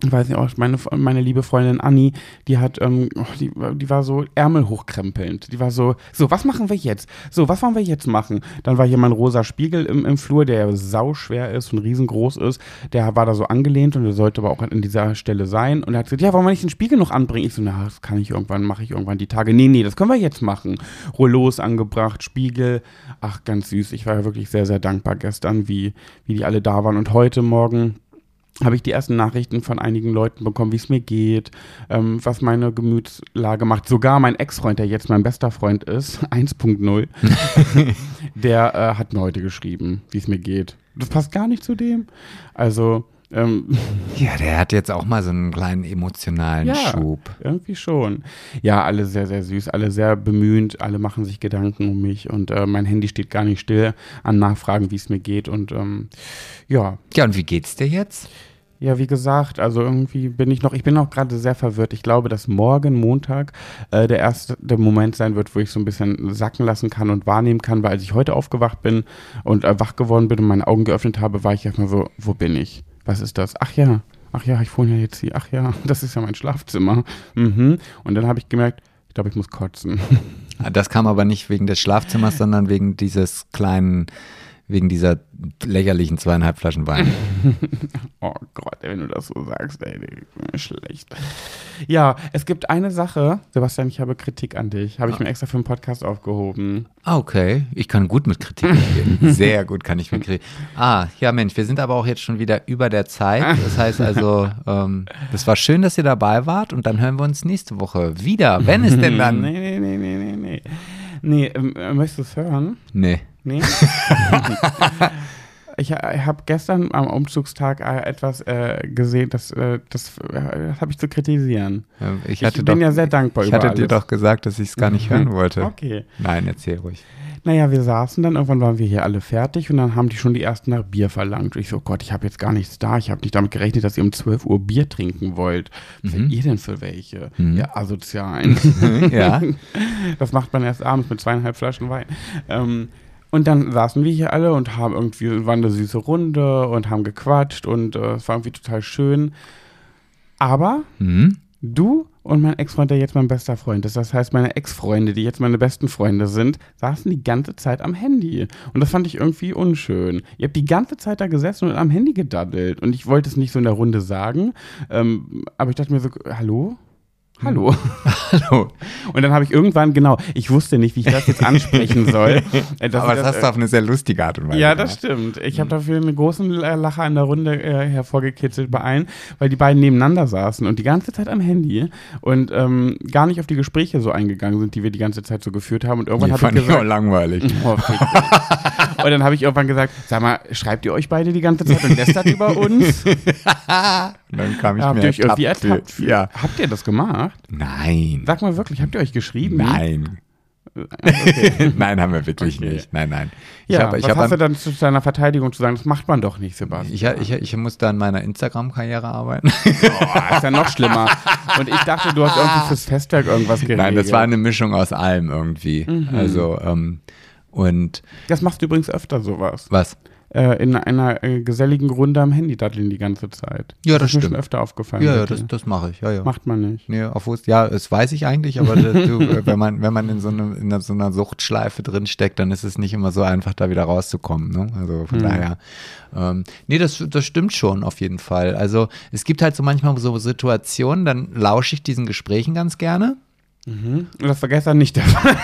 weiß nicht, auch meine, meine liebe Freundin Anni, die hat, ähm, oh, die, die war so Ärmel hochkrempelnd. Die war so, so, was machen wir jetzt? So, was wollen wir jetzt machen? Dann war hier mein rosa Spiegel im, im Flur, der sauschwer ist und riesengroß ist. Der war da so angelehnt und der sollte aber auch an dieser Stelle sein. Und er hat gesagt, ja, wollen wir nicht den Spiegel noch anbringen? Ich so, na, das kann ich irgendwann, mache ich irgendwann die Tage. Nee, nee, das können wir jetzt machen. Rollos angebracht, Spiegel. Ach, ganz süß. Ich war ja wirklich sehr, sehr dankbar gestern, wie, wie die alle da waren. Und heute Morgen habe ich die ersten Nachrichten von einigen Leuten bekommen, wie es mir geht, ähm, was meine Gemütslage macht. Sogar mein Ex-Freund, der jetzt mein bester Freund ist, 1.0, der äh, hat mir heute geschrieben, wie es mir geht. Das passt gar nicht zu dem. Also, ähm, Ja, der hat jetzt auch mal so einen kleinen emotionalen ja, Schub. irgendwie schon. Ja, alle sehr, sehr süß, alle sehr bemühend, alle machen sich Gedanken um mich und äh, mein Handy steht gar nicht still an Nachfragen, wie es mir geht und ähm, ja, Ja, und wie geht's dir jetzt? Ja, wie gesagt, also irgendwie bin ich noch, ich bin noch gerade sehr verwirrt. Ich glaube, dass morgen Montag äh, der erste der Moment sein wird, wo ich so ein bisschen sacken lassen kann und wahrnehmen kann, weil als ich heute aufgewacht bin und äh, wach geworden bin und meine Augen geöffnet habe, war ich erstmal so, wo bin ich? Was ist das? Ach ja, ach ja, ich wohne ja jetzt hier. Ach ja, das ist ja mein Schlafzimmer. Mhm. Und dann habe ich gemerkt, ich glaube, ich muss kotzen. Ah, Das kam aber nicht wegen des Schlafzimmers, sondern wegen dieses kleinen, wegen dieser lächerlichen zweieinhalb Flaschen Wein. Oh Gott, wenn du das so sagst, ey, schlecht. Ja, es gibt eine Sache, Sebastian, ich habe Kritik an dich. Habe ich mir extra für einen Podcast aufgehoben. Ah, okay. Ich kann gut mit Kritik umgehen. Sehr gut kann ich mit Kritik. Ah, ja Mensch, wir sind aber auch jetzt schon wieder über der Zeit. Das heißt also, ähm, das war schön, dass ihr dabei wart und dann hören wir uns nächste Woche wieder. Wenn es denn dann. Nee, nee, nee, nee, nee, nee. Nee, ähm, äh, möchtest du es hören? Nee. Nee? ich äh, habe gestern am Umzugstag äh, etwas äh, gesehen, das, äh, das, äh, das habe ich zu kritisieren. Ich, Ich, hatte bin doch, ja sehr dankbar ich über hatte dir alles. doch gesagt, dass ich es gar nicht hören wollte. Okay. Nein, erzähl ruhig. Naja, wir saßen dann, irgendwann waren wir hier alle fertig und dann haben die schon die ersten nach Bier verlangt. Und ich so, Gott, ich habe jetzt gar nichts da. Ich habe nicht damit gerechnet, dass ihr um 12 Uhr Bier trinken wollt. Was seid ihr denn für welche? Mhm. Ja, asozialen. ja. Das macht man erst abends mit zweieinhalb Flaschen Wein. Ähm, und dann saßen wir hier alle und haben irgendwie, war eine süße Runde und haben gequatscht und äh, es war irgendwie total schön. Aber Hm? du und mein Ex-Freund, der jetzt mein bester Freund ist, das heißt meine Ex-Freunde, die jetzt meine besten Freunde sind, saßen die ganze Zeit am Handy. Und das fand ich irgendwie unschön. Ihr habt die ganze Zeit da gesessen und am Handy gedaddelt. Und ich wollte es nicht so in der Runde sagen, ähm, aber ich dachte mir so, hallo? Hallo. Hallo. Und dann habe ich irgendwann, genau, ich wusste nicht, wie ich das jetzt ansprechen soll. Äh, Aber ich das hast du auf eine sehr lustige Art und Weise ja, das stimmt. Ich habe dafür einen großen Lacher in der Runde äh, hervorgekitzelt bei allen, weil die beiden nebeneinander saßen und die ganze Zeit am Handy und ähm, gar nicht auf die Gespräche so eingegangen sind, die wir die ganze Zeit so geführt haben. Und irgendwann habe ich fand ich auch langweilig. oh. Und dann habe ich irgendwann gesagt, sag mal, schreibt ihr euch beide die ganze Zeit und lästert über uns? Dann kam ich habt mir ihr euch irgendwie ertappt Ja. Habt ihr das gemacht? Nein. Sag mal wirklich, habt ihr euch geschrieben? Nein. Okay. Nein, haben wir wirklich Okay. nicht. Nein, nein. Ich Ja, hab- ich was hab hast an- du dann zu deiner Verteidigung zu sagen? Das macht man doch nicht, Sebastian. Ich, ich, ich muss da an meiner Instagram-Karriere arbeiten. Boah, ist ja noch schlimmer. Und ich dachte, du hast irgendwie fürs Festwerk irgendwas geregelt. Nein, das war eine Mischung aus allem irgendwie. Mhm. Also, ähm, und Das machst du übrigens öfter sowas. was? äh, in einer äh, geselligen Runde am Handy daddeln die ganze Zeit. Ja, das ist mir schon öfter aufgefallen. Ja, ja, das, das mache ich. Ja, ja. macht man nicht. Nee, auf Wurst, ja, das weiß ich eigentlich, aber das, du, wenn man, wenn man in so, eine, in so einer Suchtschleife drin steckt, dann ist es nicht immer so einfach, da wieder rauszukommen. Ne? Also von Mhm. daher. Ähm, nee, das, das stimmt schon auf jeden Fall. Also es gibt halt so manchmal so Situationen, dann lausche ich diesen Gesprächen ganz gerne. Und das war gestern nicht der Fall.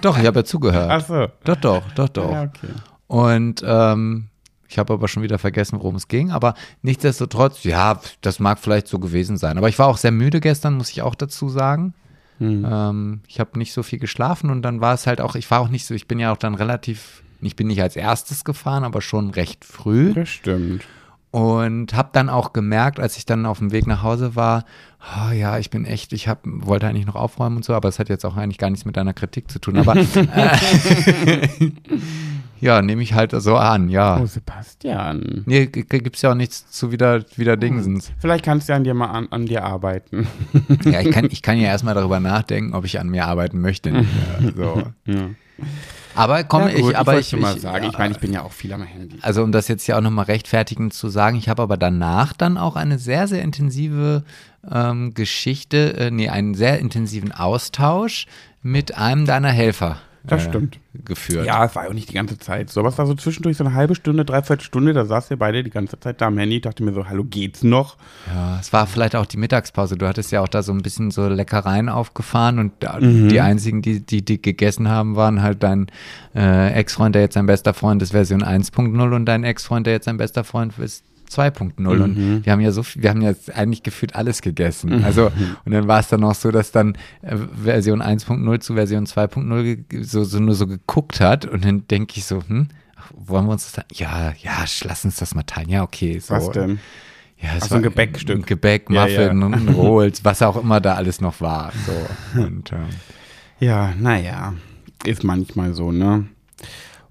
Doch, ich habe ja zugehört. Ach so. Doch, doch, doch, doch. Ja, okay. Und ähm, ich habe aber schon wieder vergessen, worum es ging. Aber nichtsdestotrotz, ja, das mag vielleicht so gewesen sein. Aber ich war auch sehr müde gestern, muss ich auch dazu sagen. Hm. Ähm, ich habe nicht so viel geschlafen und dann war es halt auch, ich war auch nicht so, ich bin ja auch dann relativ, ich bin nicht als erstes gefahren, aber schon recht früh. Das stimmt. Und habe dann auch gemerkt, als ich dann auf dem Weg nach Hause war, oh ja, ich bin echt, ich hab, wollte eigentlich noch aufräumen und so, aber es hat jetzt auch eigentlich gar nichts mit deiner Kritik zu tun. Aber äh, ja, nehme ich halt so an, ja. Oh, Sebastian. Nee, g- g- gibt's ja auch nichts zu wieder, wieder Dingsens. Vielleicht kannst du an dir mal an, an dir arbeiten. Ja, ich kann, ich kann ja erstmal darüber nachdenken, ob ich an mir arbeiten möchte. Mehr. So. Ja. Aber komm, Ja, gut, ich, aber ich, nur mal ich, sagen, ich meine, ich bin ja auch viel am Handy. also um das jetzt ja auch nochmal rechtfertigend zu sagen, ich habe aber danach dann auch eine sehr, sehr intensive ähm, Geschichte, äh, nee, einen sehr intensiven Austausch mit einem deiner Helfer. Das äh, stimmt. Geführt. Ja, es war auch nicht die ganze Zeit so. Aber es war so zwischendurch so eine halbe Stunde, dreiviertel Stunde, da saß ihr beide die ganze Zeit da am Handy. Ich dachte mir so, hallo, geht's noch? Ja, es war vielleicht auch die Mittagspause. Du hattest ja auch da so ein bisschen so Leckereien aufgefahren und da- Mhm. die einzigen, die, die, die gegessen haben, waren halt dein äh, Ex-Freund, der jetzt sein bester Freund ist, Version 1.0 und dein Ex-Freund, der jetzt sein bester Freund ist. 2.0 Mhm. und wir haben ja so viel, wir haben jetzt eigentlich gefühlt alles gegessen. Also und dann war es dann auch so, dass dann äh, Version 1.0 zu Version 2.0 ge- so, so nur so geguckt hat und dann denke ich so, hm, wollen wir uns das dann, ja, ja, lass uns das mal teilen. Ja, okay. So. Was denn? Ja, es Ach so, ein Gebäckstück. Ein Gebäck, Ja, Muffin, ja. und Rolls, was auch immer da alles noch war. So. Und, ähm, Ja, naja, ist manchmal so, ne?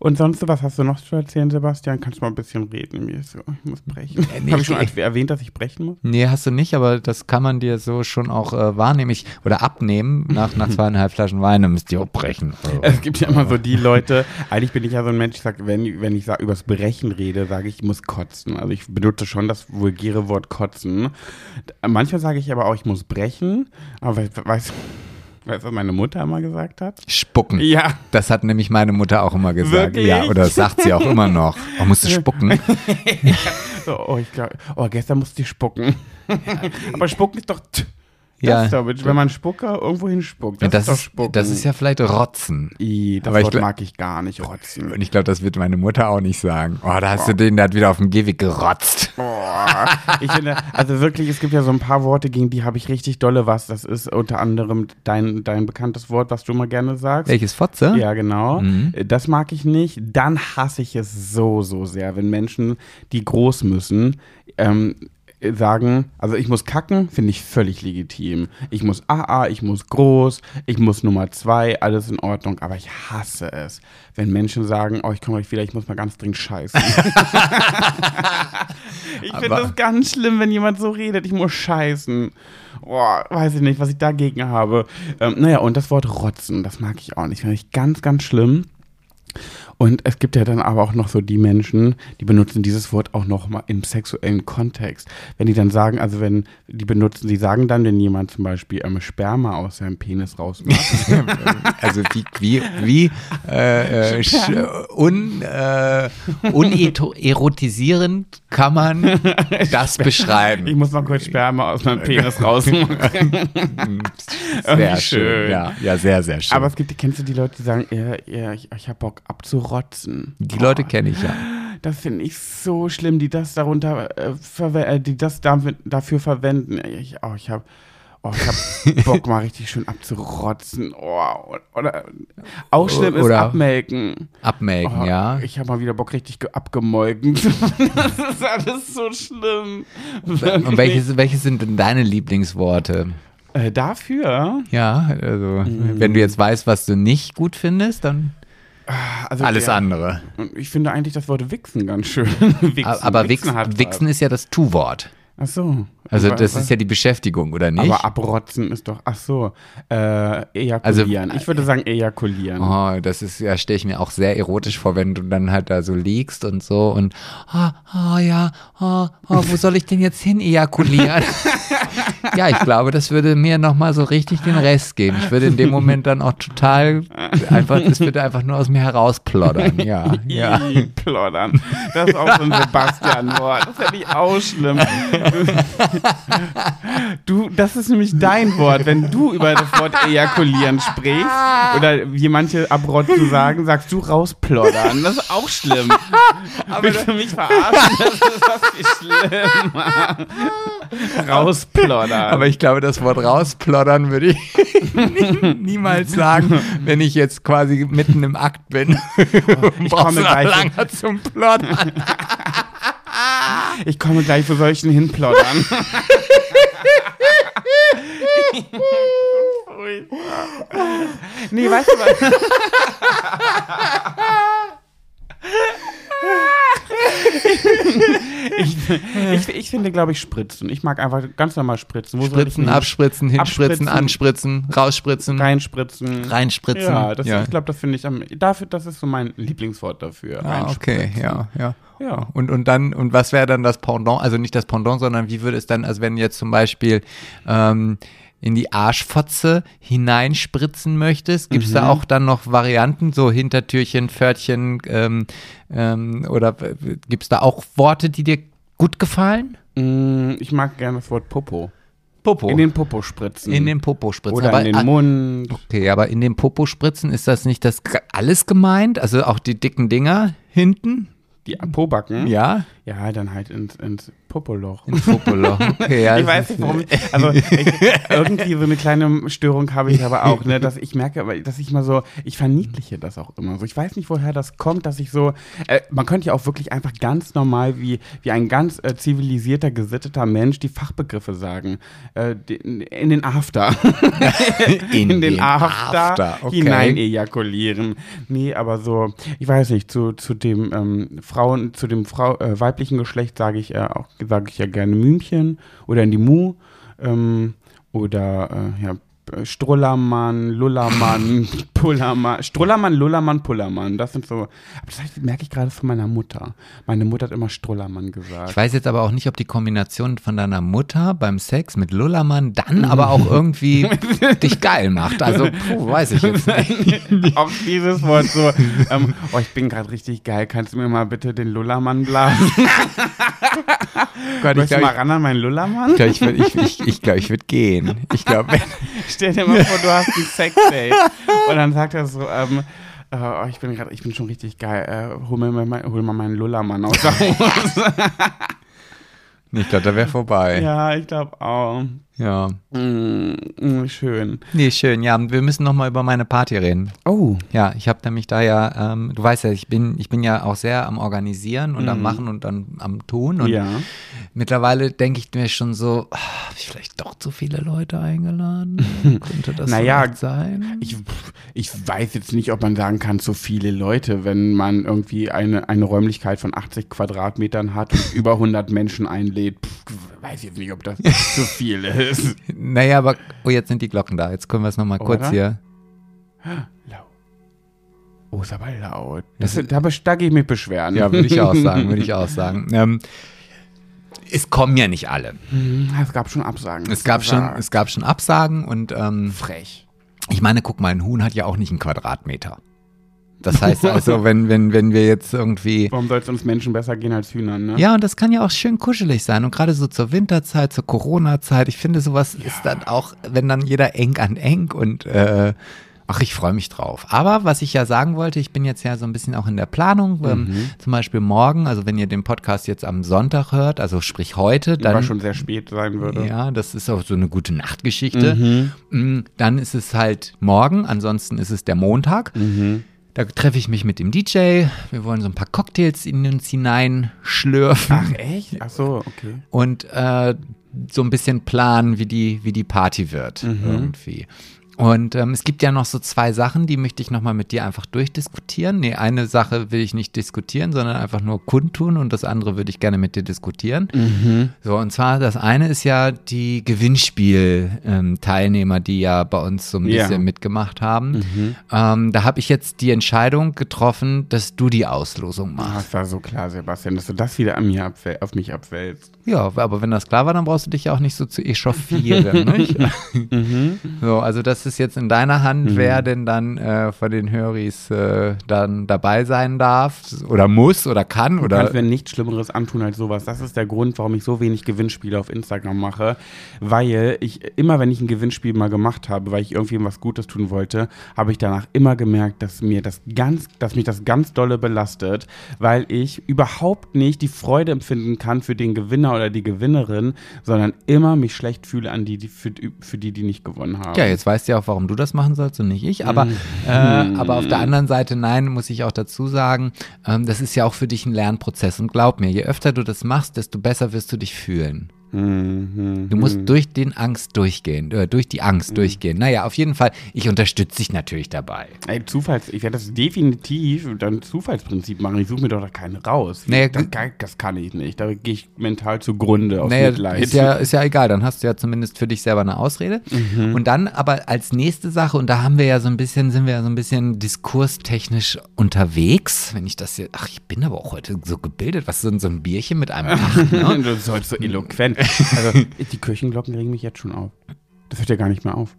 Und sonst, was hast du noch zu erzählen, Sebastian? Kannst du mal ein bisschen reden? Mir so, ich muss brechen. Äh, nee, Habe ich schon ich- erwähnt, dass ich brechen muss? nee, hast du nicht, aber das kann man dir so schon auch äh, wahrnehmen ich, oder abnehmen. Nach, nach zweieinhalb Flaschen Wein, dann müsst ihr auch brechen. Es gibt ja immer so die Leute, eigentlich bin ich ja so ein Mensch, ich sag, wenn, wenn ich sag, übers Brechen rede, sage ich, ich muss kotzen. Also ich benutze schon das vulgäre Wort kotzen. Manchmal sage ich aber auch, ich muss brechen. Aber weißt du, weißt, du, was meine Mutter immer gesagt hat? Spucken. Ja. Das hat nämlich meine Mutter auch immer gesagt. Wirklich? Ja, oder sagt sie auch immer noch. Oh, musst du spucken? So, oh, ich glaube, oh, gestern musste ich spucken. aber spucken ist doch. t- Ja. ist doch, wenn man Spucker irgendwo hinspuckt. Das, Das, ist doch Spucken. das ist ja vielleicht Rotzen. I, das Aber ich Wort gl- mag ich gar nicht, rotzen. Und ich glaube, das wird meine Mutter auch nicht sagen. Oh, da hast du den, der hat wieder auf dem Gehweg gerotzt. Boah. Ich finde, also wirklich, es gibt ja so ein paar Worte, gegen die habe ich richtig dolle was. Das ist unter anderem dein, dein bekanntes Wort, was du immer gerne sagst. Welches Fotze? Ja, genau. Mhm. Das mag ich nicht. Dann hasse ich es so, so sehr, wenn Menschen, die groß müssen, ähm, sagen, also ich muss kacken, finde ich völlig legitim. Ich muss AA, ich muss groß, ich muss Nummer zwei, alles in Ordnung, aber ich hasse es, wenn Menschen sagen, oh, ich komme gleich wieder, ich muss mal ganz dringend scheißen. ich finde das ganz schlimm, wenn jemand so redet, ich muss scheißen. Boah, weiß ich nicht, was ich dagegen habe. Ähm, naja, und das Wort rotzen, das mag ich auch nicht. Finde ich ganz, ganz schlimm. Und es gibt ja dann aber auch noch so die Menschen, die benutzen dieses Wort auch noch mal im sexuellen Kontext. Wenn die dann sagen, also wenn die benutzen, die sagen dann, wenn jemand zum Beispiel ähm, Sperma aus seinem Penis rausmacht. Also wie, wie, wie äh, äh, un, äh, unerotisierend kann man das ich beschreiben. muss mal kurz Sperma aus meinem Penis rausmachen. Sehr Wie schön. schön. Ja, ja, sehr, sehr schön. aber es gibt, kennst du die Leute, die sagen, ja, ja, ich, ich habe Bock abzurotzen. die Boah. Leute kenne ich ja. Das finde ich so schlimm, die das darunter, äh, äh, die das dafür verwenden. Ich, oh, ich habe oh, ich hab Bock mal richtig schön abzurotzen. Oh, oder auch schlimm ist Oder- abmelken. Abmelken, Oh, ja. Ich habe mal wieder Bock richtig ge- abgemolken. das ist alles so schlimm. Und welches, welches sind denn deine Lieblingsworte? Äh, dafür, Ja, also Mm. wenn du jetzt weißt, was du nicht gut findest, dann also alles der, andere. Und ich finde eigentlich das Wort Wichsen ganz schön. Wichsen, Aber Wichsen, hat Wichsen was. ist ja das Tu-Wort. Ach so. Also Aber- das ist ja die Beschäftigung, oder nicht? Aber abrotzen ist doch, ach so, äh, ejakulieren. ich würde sagen ejakulieren. Oh, das ist, ja, stelle ich mir auch sehr erotisch vor, wenn du dann halt da so liegst und so und, ah, ah, ja, ah, ah, wo soll ich denn jetzt hin ejakulieren? ja, ich glaube, das würde mir nochmal so richtig den Rest geben. Ich würde in dem Moment dann auch total einfach, das würde einfach nur aus mir herausploddern, ja, ja. Ploddern. Das ist auch so ein Sebastian-Wort. Das finde ich auch schlimm. Du, das ist nämlich dein Wort. Wenn du über das Wort ejakulieren sprichst, oder wie manche abrotzen sagen, sagst du rausploddern. Das ist auch schlimm. Willst du mich verarschen? Das ist das viel schlimmer. Rausploddern. Aber ich glaube, das Wort rausploddern würde ich nie- niemals sagen, wenn ich jetzt quasi mitten im Akt bin. Ich komme gleich- lange zum Ploddern. Ich komme gleich für solchen hinploddern. nee, weißt du was? ich, ich, ich finde, glaube ich, Spritzen. Ich mag einfach ganz normal Spritzen. Wo Spritzen, abspritzen, hinspritzen, Abspritzen. anspritzen, rausspritzen, Reinspritzen. reinspritzen. Ja, das, ja. ich glaube, das finde ich am, dafür, das ist so mein Lieblingswort dafür. Ah, okay, ja, ja. Ja. Und, und dann, und was wäre dann das Pendant? Also nicht das Pendant, sondern wie würde es dann, also wenn du jetzt zum Beispiel ähm, in die Arschfotze hineinspritzen möchtest, gibt es da auch dann noch Varianten, so Hintertürchen, Pförtchen, ähm, ähm, oder gibt es da auch Worte, die dir gut gefallen? Mm, Ich mag gerne das Wort Popo. Popo. In den Popo spritzen. in den Popo spritzen. Oder aber, in den ah, Mund. Okay, aber in dem Popo spritzen ist das nicht das alles gemeint? Also auch die dicken Dinger hinten? Die Pobacken. Ja? Ja, dann halt ins, ins Popoloch. Ins Popoloch. Okay, ja, ich weiß nicht, warum. Ich, also ich, irgendwie so eine kleine Störung habe ich aber auch, ne, dass ich merke, dass ich mal so, ich verniedliche das auch immer so. Ich weiß nicht, woher das kommt, dass ich so, äh, man könnte ja auch wirklich einfach ganz normal wie, wie ein ganz äh, zivilisierter, gesitteter Mensch die Fachbegriffe sagen. Äh, die, in den After. In in den den After, After, okay. hinein ejakulieren. Nee, aber so, ich weiß nicht, zu, zu dem ähm, Frauen, zu dem Frau, äh, weiblichen Geschlecht sage ich äh, auch, sage ich ja gerne Mühmchen oder in die Mu ähm, oder äh, ja, Strullermann, Lullermann, Pullermann, Strullermann, Lullermann, Pullermann. Das sind so, aber das merke ich gerade von meiner Mutter. Meine Mutter hat immer Strullermann gesagt. Ich weiß jetzt aber auch nicht, ob die Kombination von deiner Mutter beim Sex mit Lullermann dann aber auch irgendwie dich geil macht. Also, puh, weiß ich jetzt nicht. Auch dieses Wort so, ähm, oh, ich bin gerade richtig geil, kannst du mir mal bitte den Lullermann blasen? Gott, ich glaube, mal ran an meinen Lullermann? ich, glaub, ich, würd- ich, ich, ich, glaub, ich würde gehen. Ich glaube, Stell dir mal vor, du hast ein Sexdate und dann sagt er so, ähm, äh, ich bin gerade, ich bin schon richtig geil, äh, hol, mir mal, hol mal meinen Lullermann aus der Hose. ich glaube, da wäre vorbei. ja, ich glaube auch. Ja. Mm, mm, schön. Nee, schön. Ja, wir müssen noch mal über meine Party reden. Oh, Ja, ich habe nämlich da ja, ähm, du weißt ja, ich bin, ich bin ja auch sehr am Organisieren und am Machen und am, am Tun. Und ja. mittlerweile denke ich mir schon so, ah, habe ich vielleicht doch zu viele Leute eingeladen? Könnte das Naja, sein? Ich, ich weiß jetzt nicht, ob man sagen kann, zu viele Leute, wenn man irgendwie eine, eine Räumlichkeit von 80 Quadratmetern hat und über 100 Menschen einlädt. Pff, weiß jetzt nicht, ob das zu viel ist. Naja, aber oh, jetzt sind die Glocken da. Jetzt können wir es noch mal kurz hier. Laut. Oh, ist aber laut. Das, da, da gehe ich mich beschweren. Ja, würde ich auch sagen, würde ich auch sagen. Ähm, es kommen ja nicht alle. Hm, Es gab schon Absagen. Es gab schon, es gab schon Absagen und ähm, frech. ich meine, guck mal, ein Huhn hat ja auch nicht einen Quadratmeter. Das heißt also, wenn, wenn, wenn wir jetzt irgendwie Warum soll es uns Menschen besser gehen als Hühnern, ne? Ja, und das kann ja auch schön kuschelig sein. Und gerade so zur Winterzeit, zur Corona-Zeit, ich finde, sowas ist dann auch, wenn dann jeder eng an eng und äh, ach, ich freue mich drauf. Aber was ich ja sagen wollte, ich bin jetzt ja so ein bisschen auch in der Planung. Ähm, zum Beispiel morgen, also wenn ihr den Podcast jetzt am Sonntag hört, also sprich heute, Dann, dann. schon sehr spät sein würde. Ja, das ist auch so eine gute Nachtgeschichte. Mm, Dann ist es halt morgen, ansonsten ist es der Montag. Da treffe ich mich mit dem DJ. Wir wollen so ein paar Cocktails in uns hineinschlürfen Ach, echt? Ach so, okay. und äh, so ein bisschen planen, wie die, wie die Party wird irgendwie. Und ähm, es gibt ja noch so zwei Sachen, die möchte ich nochmal mit dir einfach durchdiskutieren. Nee, eine Sache will ich nicht diskutieren, sondern einfach nur kundtun und das andere würde ich gerne mit dir diskutieren. Mhm. So, und zwar das eine ist ja die Gewinnspiel-Teilnehmer, die ja bei uns so ein Ja. bisschen mitgemacht haben. Ähm, da habe ich jetzt die Entscheidung getroffen, dass du die Auslosung machst. das war so klar, Sebastian, dass du das wieder an mir abwäl auf mich abwälzt. Ja, aber wenn das klar war, dann brauchst du dich ja auch nicht so zu echauffieren. nicht? So, also das ist jetzt in deiner Hand, wer denn dann äh, von den Höris äh, dann dabei sein darf oder muss oder kann Du oder kannst mir nichts Schlimmeres antun als sowas. Das ist der Grund, warum ich so wenig Gewinnspiele auf Instagram mache. Weil ich immer, wenn ich ein Gewinnspiel mal gemacht habe, weil ich irgendwie was Gutes tun wollte, habe ich danach immer gemerkt, dass mir das ganz, dass mich das ganz dolle belastet, weil ich überhaupt nicht die Freude empfinden kann für den Gewinner oder die Gewinnerin, sondern immer mich schlecht fühle an die, die für, für die, die nicht gewonnen haben. Ja, jetzt weißt du ja auch, warum du das machen sollst und nicht ich. Aber, äh, aber auf der anderen Seite, nein, muss ich auch dazu sagen, ähm, das ist ja auch für dich ein Lernprozess. Und glaub mir, je öfter du das machst, desto besser wirst du dich fühlen. Mhm. Du musst durch den Angst durchgehen, äh, durch die Angst durchgehen. Naja, auf jeden Fall, ich unterstütze dich natürlich dabei. Ey, Zufalls, ich werde das definitiv dann Zufallsprinzip machen. Ich suche mir doch da keinen raus. Naja, das, das kann ich nicht. Da gehe ich mental zugrunde aus Naja, Mitleid. ist ja, ist ja egal, dann hast du ja zumindest für dich selber eine Ausrede. Mhm. Und dann aber als nächste Sache, und da haben wir ja so ein bisschen, sind wir ja so ein bisschen diskurstechnisch unterwegs, wenn ich das jetzt, ach, ich bin aber auch heute so gebildet, was ist denn so ein Bierchen mit einem Acht, ne? du sollst so eloquent. Also, die Kirchenglocken regen mich jetzt schon auf. Das hört ja gar nicht mehr auf.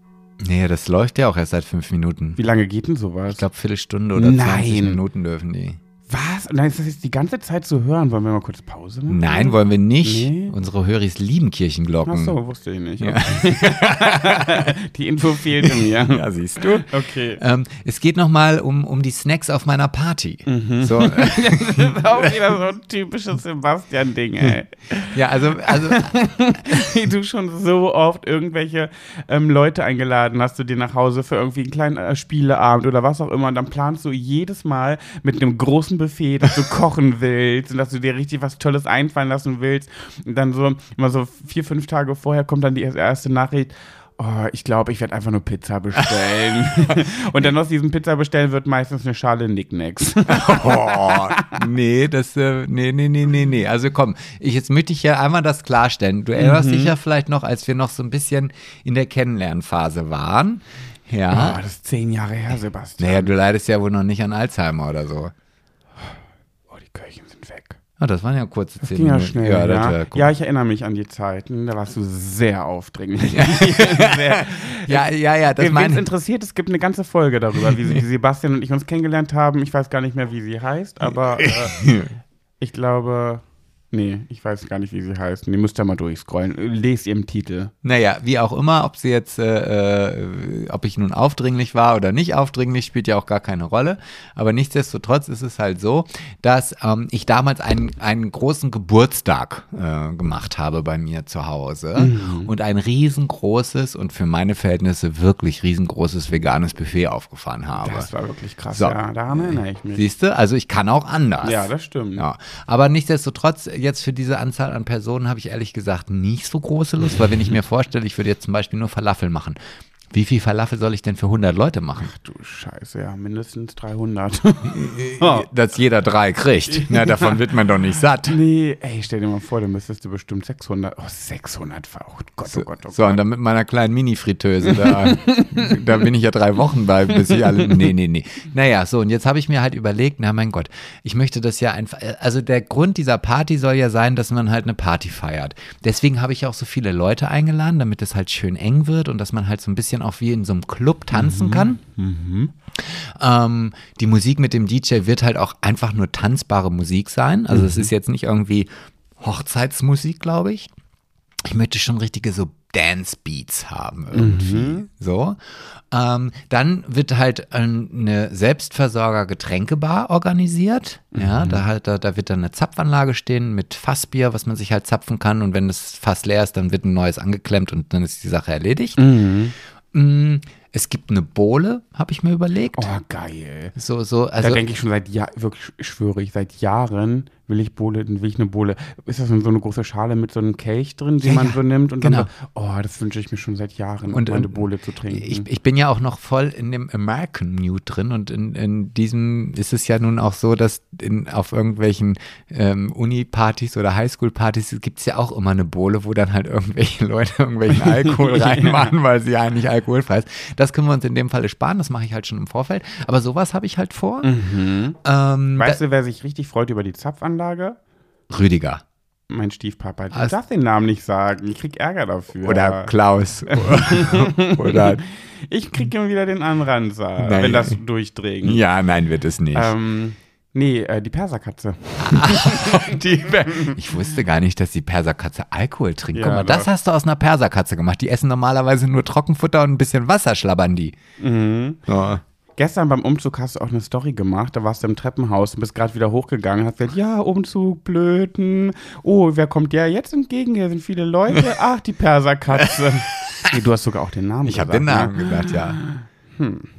Nee, das läuft ja auch erst seit fünf Minuten. Wie lange geht denn sowas? Ich glaube, Viertelstunde oder 20 Nein. Minuten dürfen die. Was? Und dann ist das jetzt die ganze Zeit zu hören. Wollen wir mal kurz Pause machen? Nein, wollen wir nicht. Nee. Unsere Höris lieben Kirchenglocken. Ach so, wusste ich nicht. Okay. die Info fehlte mir. Ja, siehst du. Okay. Ähm, es geht nochmal um, um die Snacks auf meiner Party. Mhm. So, Das ist auch wieder so ein typisches Sebastian-Ding, ey. ja, also, also wie du schon so oft irgendwelche ähm, Leute eingeladen hast, du dir nach Hause für irgendwie einen kleinen äh, Spieleabend oder was auch immer. Und dann planst du jedes Mal mit einem großen Buffet, dass du kochen willst und dass du dir richtig was Tolles einfallen lassen willst. Und dann so, immer so vier, fünf Tage vorher kommt dann die erste Nachricht. Oh, ich glaube, ich werde einfach nur Pizza bestellen. und dann aus diesem Pizza bestellen wird meistens eine Schale Nicknacks. Oh, nee, das, äh, nee, nee, nee, nee, nee. Also komm, ich, jetzt möchte ich ja einmal das klarstellen. Du erinnerst dich ja vielleicht noch, als wir noch so ein bisschen in der Kennenlernphase waren. Ja. Oh, das ist zehn Jahre her, Sebastian. Naja, du leidest ja wohl noch nicht an Alzheimer oder so. Oh, die Köchen sind weg. Ah, das waren ja kurze zehn Ging ja Minuten. schnell, ja, ja. Ja, guck. ich erinnere mich an die Zeiten. Da warst du sehr aufdringlich. sehr. ja, ja, ja, das Wen es interessiert, es gibt eine ganze Folge darüber, wie, wie Sebastian und ich uns kennengelernt haben. Ich weiß gar nicht mehr, wie sie heißt, aber äh, ich glaube, nee, ich weiß gar nicht, wie sie heißt. Die müsst ihr mal durchscrollen. Lest ihr im Titel. Naja, wie auch immer, ob sie jetzt, äh, äh, ob ich nun aufdringlich war oder nicht aufdringlich, spielt ja auch gar keine Rolle. Aber nichtsdestotrotz ist es halt so, dass ähm, ich damals einen, einen großen Geburtstag äh, gemacht habe bei mir zu Hause und ein riesengroßes und für meine Verhältnisse wirklich riesengroßes veganes Buffet aufgefahren habe. Das war wirklich krass. So. Ja, daran erinnere ich mich. Siehst du, also ich kann auch anders. Ja, das stimmt. Ja, aber nichtsdestotrotz, jetzt für diese Anzahl an Personen habe ich ehrlich gesagt nicht so große Lust, weil wenn ich mir vorstelle, ich würde jetzt zum Beispiel nur Falafel machen. Wie viel Falafel soll ich denn für 100 Leute machen? Du Scheiße, ja, mindestens 300. Dass jeder drei kriegt. Ja, davon wird man doch nicht satt. nee, ey, stell dir mal vor, dann müsstest du bestimmt 600. Oh, 600 verraucht. Gott, oh Gott, oh So, Gott. und dann mit meiner kleinen Mini-Fritteuse, da, da bin ich ja drei Wochen bei, bis ich alle. Nee, nee, nee. Naja, so, und jetzt habe ich mir halt überlegt, na mein Gott, ich möchte das ja einfach. Also der Grund dieser Party soll ja sein, dass man halt eine Party feiert. Deswegen habe ich auch so viele Leute eingeladen, damit es halt schön eng wird und dass man halt so ein bisschen auch wie in so einem Club tanzen kann. Ähm, die Musik mit dem DJ wird halt auch einfach nur tanzbare Musik sein. Also es ist jetzt nicht irgendwie Hochzeitsmusik, glaube ich. Ich möchte schon richtige so Dance Beats haben irgendwie. So. Ähm, dann wird halt eine Selbstversorger Getränkebar organisiert. Ja, da halt, da, da wird dann eine Zapfanlage stehen mit Fassbier, was man sich halt zapfen kann. Und wenn das Fass leer ist, dann wird ein neues angeklemmt und dann ist die Sache erledigt. Mm, Es gibt eine Bohle, habe ich mir überlegt. Oh, geil. So, so, Da also. denke ich schon seit Jahren, wirklich schwöre ich, seit Jahren will ich Bohle, will ich eine Bohle. Ist das so eine große Schale mit so einem Kelch drin, die Ja, man so nimmt und genau. dann so, oh, das wünsche ich mir schon seit Jahren, Und- um meine und Bohle zu trinken. Ich, ich bin ja auch noch voll in dem American Mute drin und in, in diesem ist es ja nun auch so, dass in, auf irgendwelchen ähm, Uni-Partys oder Highschool-Partys gibt es ja auch immer eine Bohle, wo dann halt irgendwelche Leute irgendwelchen Alkohol reinmachen, weil sie eigentlich alkoholfrei ist. Das können wir uns in dem Falle sparen, das mache ich halt schon im Vorfeld. Aber sowas habe ich halt vor. mhm. Ähm, Weißt du, wer sich richtig freut über die Zapfanlage? Da, Rüdiger Mein Stiefpapa. Also- darfst den Namen nicht sagen. Ich krieg Ärger dafür. oder Klaus oder ich krieg immer wieder den Anranzer, Nein. wenn das durchdringen. ja, nein, wird es nicht. Ähm, nee, äh, die Perserkatze. Die, ich wusste gar nicht, dass die Perserkatze Alkohol trinkt. Ja, Guck mal, das doch. hast du aus einer Perserkatze gemacht. Die essen normalerweise nur Trockenfutter und ein bisschen Wasser schlabbern die. Mhm. So. Gestern beim Umzug hast du auch eine Story gemacht. Da warst du im Treppenhaus und bist gerade wieder hochgegangen. Hast gesagt, ja, Umzug, Blöden. Oh, wer kommt dir jetzt entgegen? Hier sind viele Leute. Ach, die Perserkatze. nee, du hast sogar auch den Namen Ich habe den Namen Ne? gesagt, ja.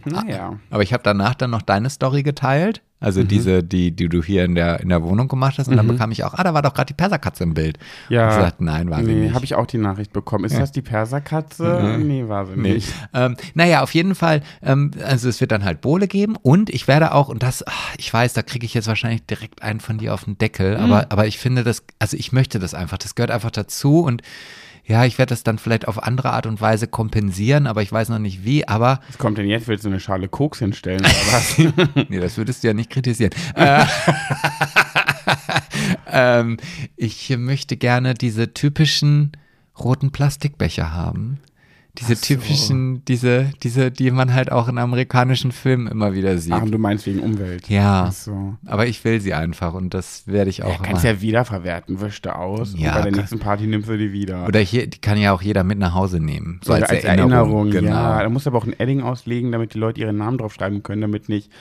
Naja. Aber ich habe danach dann noch deine Story geteilt. Also Mhm. diese, die, die du hier in der, in der Wohnung gemacht hast. Und dann bekam ich auch, ah, da war doch gerade die Perserkatze im Bild. Ja. Und ich gesagt, nein, war sie Nee, nicht. habe ich auch die Nachricht bekommen. Ist das die Perserkatze? Nee, war sie Nee. nicht. Ähm, naja, auf jeden Fall, ähm, also es wird dann halt Bohle geben und ich werde auch, und das, ach, ich weiß, da kriege ich jetzt wahrscheinlich direkt einen von dir auf den Deckel, Mhm. aber, aber ich finde das, also ich möchte das einfach, das gehört einfach dazu und ja, ich werde das dann vielleicht auf andere Art und Weise kompensieren, aber ich weiß noch nicht wie, aber Was kommt denn jetzt? Willst du eine Schale Koks hinstellen oder was? nee, das würdest du ja nicht kritisieren. Äh, ähm, ich möchte gerne diese typischen roten Plastikbecher haben. Diese so. typischen, diese, diese, die man halt auch in amerikanischen Filmen immer wieder sieht. Ach, du meinst wegen Umwelt. ja, so. aber ich will sie einfach und das werde ich auch Ja, kannst ja wiederverwerten, wischst du aus. Ja, und bei der nächsten Party nimmst du die wieder. Oder hier, die kann ja auch jeder mit nach Hause nehmen. So Oder als, Erinnerung. genau. Ja, da musst du aber auch ein Edding auslegen, damit die Leute ihren Namen draufschreiben können, damit nicht.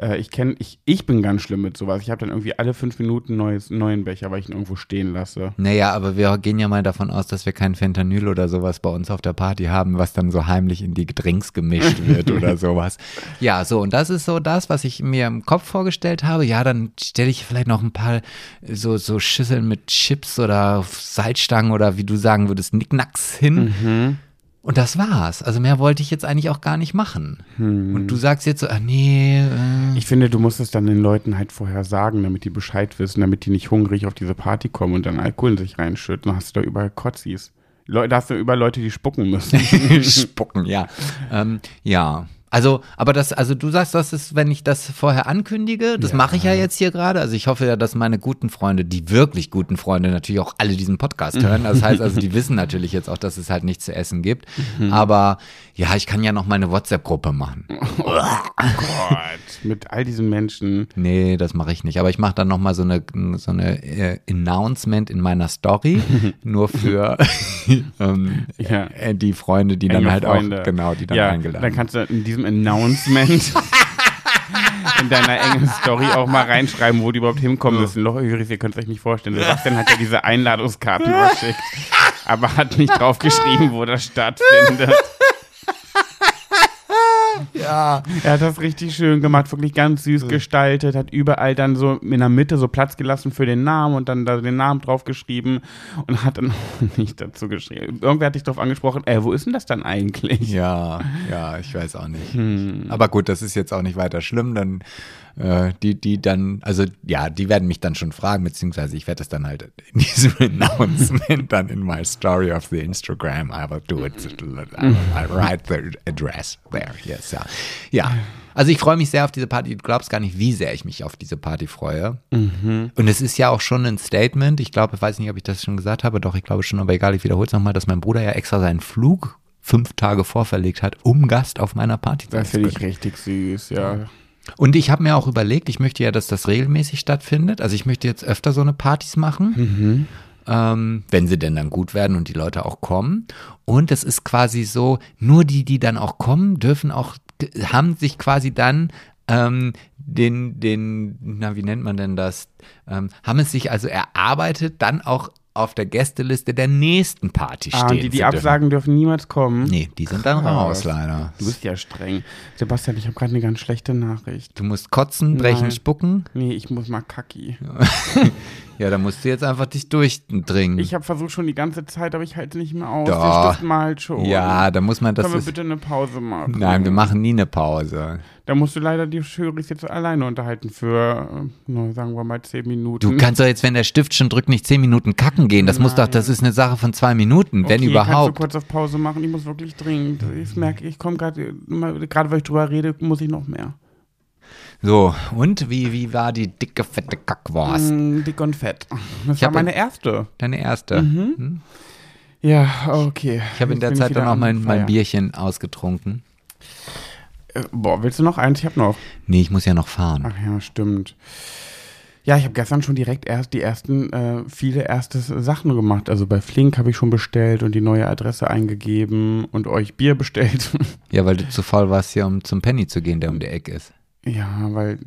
Äh, ich kenne, ich, ich bin ganz schlimm mit sowas. Ich habe dann irgendwie alle fünf Minuten neues, neuen Becher, weil ich ihn irgendwo stehen lasse. Naja, aber wir gehen ja mal davon aus, dass wir kein Fentanyl oder sowas bei uns auf der Party haben, was dann so heimlich in die Getränks gemischt wird oder sowas. Ja, so, und das ist so das, was ich mir im Kopf vorgestellt habe. Ja, dann stelle ich vielleicht noch ein paar so, so Schüsseln mit Chips oder Salzstangen oder wie du sagen würdest, Nicknacks hin. Mhm. Und das war's. Also mehr wollte ich jetzt eigentlich auch gar nicht machen. Und du sagst jetzt so, ah nee, äh, Hm. Ich finde, du musst es dann den Leuten halt vorher sagen, damit die Bescheid wissen, damit die nicht hungrig auf diese Party kommen und dann Alkohol in sich reinschütten. Dann hast du da überall Kotzis. Leute, da hast du überall Leute, die spucken müssen. Spucken, ja. Ähm, ja. Also, aber das, also du sagst, das ist, wenn ich das vorher ankündige, das Ja. mache ich ja jetzt hier gerade. Also ich hoffe ja, dass meine guten Freunde, die wirklich guten Freunde, natürlich auch alle diesen Podcast hören. Das heißt also, die wissen natürlich jetzt auch, dass es halt nichts zu essen gibt. Aber ja, ich kann ja noch meine WhatsApp-Gruppe machen. Gott, mit all diesen Menschen. Nee, das mache ich nicht. Aber ich mache dann nochmal so eine, so eine äh, Announcement in meiner Story, nur für ähm, Ja. äh, die Freunde, die dann Enge halt Freunde. auch, genau, die dann ja, eingeladen Dann kannst du in diesem Announcement in deiner engen Story auch mal reinschreiben, wo die überhaupt hinkommen müssen. Loch, ihr könnt es euch nicht vorstellen. Sebastian hat ja diese Einladungskarten verschickt, aber hat nicht draufgeschrieben, wo das stattfindet. Ja. Er hat das richtig schön gemacht, wirklich ganz süß gestaltet, hat überall dann so in der Mitte so Platz gelassen für den Namen und dann da den Namen draufgeschrieben und hat dann nicht dazu geschrieben. Irgendwer hat dich drauf angesprochen, ey, wo ist denn das dann eigentlich? Ja, ja, ich weiß auch nicht. Hm. Aber gut, das ist jetzt auch nicht weiter schlimm. Dann äh, die, die dann, also ja, die werden mich dann schon fragen, beziehungsweise ich werde es dann halt in diesem Announcement dann in my story of the Instagram, I will do it. I write the address there. Yes, ja. Ja. Also ich freue mich sehr auf diese Party. Du glaubst gar nicht, wie sehr ich mich auf diese Party freue. Und es ist ja auch schon ein Statement. Ich glaube, ich weiß nicht, ob ich das schon gesagt habe. Doch, ich glaube schon, aber egal, ich wiederhole es nochmal, dass mein Bruder ja extra seinen Flug fünf Tage vorverlegt hat, um Gast auf meiner Party zu Das sein. finde ich richtig süß, ja. Und ich habe mir auch überlegt, ich möchte ja, dass das regelmäßig stattfindet. Also ich möchte jetzt öfter so eine Partys machen, ähm, wenn sie denn dann gut werden und die Leute auch kommen. Und es ist quasi so, nur die, die dann auch kommen, dürfen auch, haben sich quasi dann ähm, den, den, na, wie nennt man denn das? Ähm, haben es sich also erarbeitet, dann auch auf der Gästeliste der nächsten Party stehen Ah, und die, die. Absagen dürfen niemals kommen. Nee, die sind dann Ah, raus, leider. Du bist ja streng. Sebastian, ich habe gerade eine ganz schlechte Nachricht. Du musst kotzen, brechen, Nein. spucken. Nee, ich muss mal kacki. Ja, da musst du jetzt einfach dich durchdringen. Ich habe versucht schon die ganze Zeit, aber ich halte nicht mehr aus. Doch. Der Stift malt schon. ja, da muss man das. Können wir bitte eine Pause machen? nein, wir machen nie eine Pause. Da musst du leider die Jury jetzt alleine unterhalten für, äh, na, sagen wir mal, zehn Minuten. Du kannst doch jetzt, wenn der Stift schon drückt, nicht zehn Minuten kacken gehen. Das muss doch, Nein. das ist eine Sache von zwei Minuten, wenn okay, Kannst du überhaupt. kurz auf Pause machen? Ich muss wirklich dringend. Ich merke, ich komme gerade, gerade weil ich drüber rede, muss ich noch mehr. So, und wie, wie war die dicke, fette Kackwurst? Mm, dick und fett. Das Ich war meine erste. Deine erste. Mhm. Hm? Ja, okay. Ich habe in der Zeit dann auch mein, mein. Bierchen ausgetrunken. Äh, boah, willst du noch eins? Ich habe noch. Nee, ich muss ja noch fahren. Ach ja, stimmt. Ja, ich habe gestern schon direkt erst die ersten, äh, viele erste Sachen gemacht. Also bei Flink habe ich schon bestellt und die neue Adresse eingegeben und euch Bier bestellt. Ja, weil du zu faul warst, hier um zum Penny zu gehen, der um die Ecke ist. Ja, weil,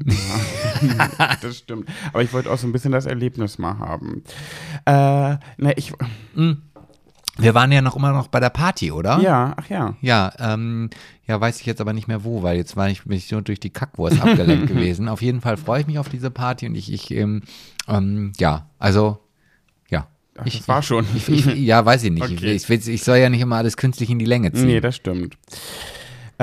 ja, das stimmt. Aber ich wollte auch so ein bisschen das Erlebnis mal haben. Äh, ne, ich, Hm. Wir waren ja noch immer noch bei der Party, oder? ja, ach ja. Ja, ähm, ja, weiß ich jetzt aber nicht mehr wo, weil jetzt war ich, bin ich nur durch die Kackwurst abgelenkt gewesen. Auf jeden Fall freue ich mich auf diese Party und ich, ich ähm, ähm, ja, also, ja. Ach, ich, war schon. Ich, ich, ja, weiß ich nicht. Okay. Ich, ich, ich soll ja nicht immer alles künstlich in die Länge ziehen. Nee, das stimmt.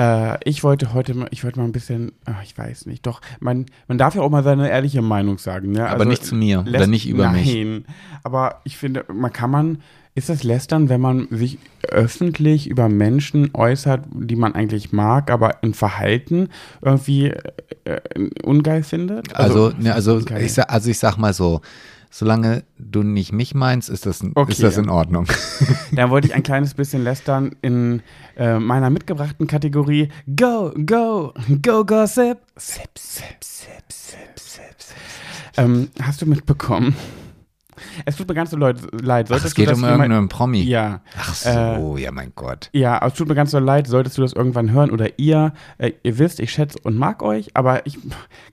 Äh, ich wollte heute mal, ich wollte mal ein bisschen, ach, ich weiß nicht, doch, man, man darf ja auch mal seine ehrliche Meinung sagen. Ne? Aber nicht zu mir oder lässt- nicht über nein, mich. Nein, aber ich finde, man kann man, ist das Lästern, wenn man sich öffentlich über Menschen äußert, die man eigentlich mag, aber ein Verhalten irgendwie äh, ungeil findet? Also, ne, also, ich, also ich sag mal so, solange du nicht mich meinst, ist das, Okay. ist das in Ordnung. Da wollte ich ein kleines bisschen lästern in äh, meiner mitgebrachten Kategorie Go, go, go, gossip. Sip, sip, sip, sip, sip, sip. Ähm, hast du mitbekommen? Es tut mir ganz so leid. leid. Ach, Solltest es geht du das um irgendeinen Promi. Ja. Ach so, ja, mein Gott. Ja, aber es tut mir ganz so leid, solltest du das irgendwann hören oder ihr, äh, ihr wisst, ich schätze und mag euch, aber ich,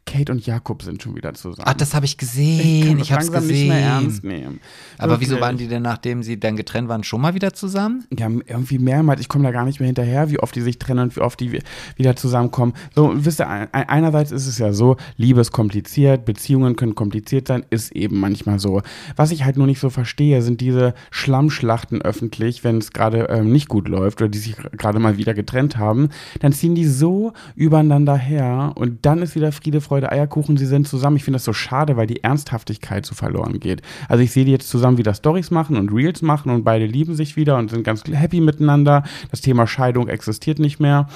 Kate und Jakob sind schon wieder zusammen. Ach, das habe ich ich gesehen. das Ich, hab's langsam gesehen. nicht mehr ernst nehmen. Aber wieso Wirklich. waren die denn, nachdem sie dann getrennt waren, schon mal wieder zusammen? Ja, irgendwie mehrmals. Ich komme da gar nicht mehr hinterher, wie oft die sich trennen und wie oft die wi- wieder zusammenkommen. So, wisst ihr, ein- einerseits ist es ja so, Liebe ist kompliziert, Beziehungen können kompliziert sein, ist eben manchmal so. Was ich halt nur nicht so verstehe, sind diese Schlammschlachten öffentlich, wenn es gerade ähm, nicht gut läuft oder die sich gerade mal wieder getrennt haben. Dann ziehen die so übereinander her und dann ist wieder Friede, Freude, Eierkuchen, sie sind zusammen. Ich finde das so schade, weil die Ernsthaftigkeit so verloren geht. Also ich sehe die jetzt zusammen wieder Stories machen und Reels machen und beide lieben sich wieder und sind ganz happy miteinander. Das Thema Scheidung existiert nicht mehr.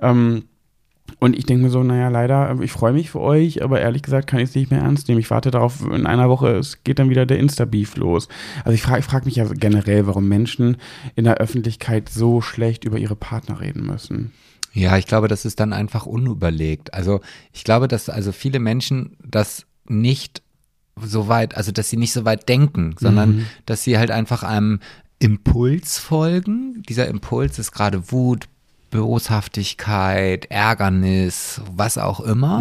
Ähm, und ich denke mir so, naja, leider, ich freue mich für euch, aber ehrlich gesagt kann ich es nicht mehr ernst nehmen. Ich warte darauf, in einer Woche, es geht dann wieder der Insta-Beef los. Also ich frage ich frag mich ja generell, warum Menschen in der Öffentlichkeit so schlecht über ihre Partner reden müssen. Ja, ich glaube, das ist dann einfach unüberlegt. Also ich glaube, dass also viele Menschen das nicht so weit, also dass sie nicht so weit denken, sondern dass sie halt einfach einem Impuls folgen. Dieser Impuls ist gerade Wut, Boshaftigkeit, Ärgernis, was auch immer.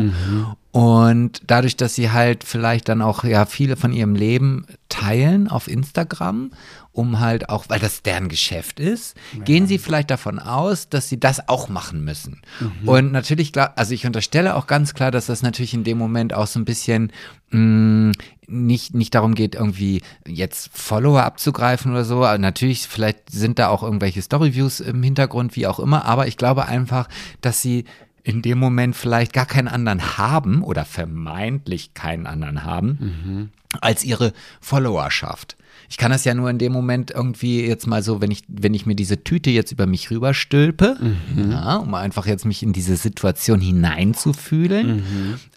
Und dadurch, dass sie halt vielleicht dann auch ja viele von ihrem Leben teilen auf Instagram, um halt auch, weil das deren Geschäft ist, gehen sie vielleicht davon aus, dass sie das auch machen müssen. Und natürlich, klar, also ich unterstelle auch ganz klar, dass das natürlich in dem Moment auch so ein bisschen mh, nicht, nicht darum geht, irgendwie jetzt Follower abzugreifen oder so. Aber natürlich, vielleicht sind da auch irgendwelche Storyviews im Hintergrund, wie auch immer, aber ich glaube einfach, dass sie in dem Moment vielleicht gar keinen anderen haben oder vermeintlich keinen anderen haben als ihre Followerschaft. Ich kann das ja nur in dem Moment irgendwie jetzt mal so, wenn ich, wenn ich mir diese Tüte jetzt über mich rüberstülpe, ja, um einfach jetzt mich in diese Situation hineinzufühlen,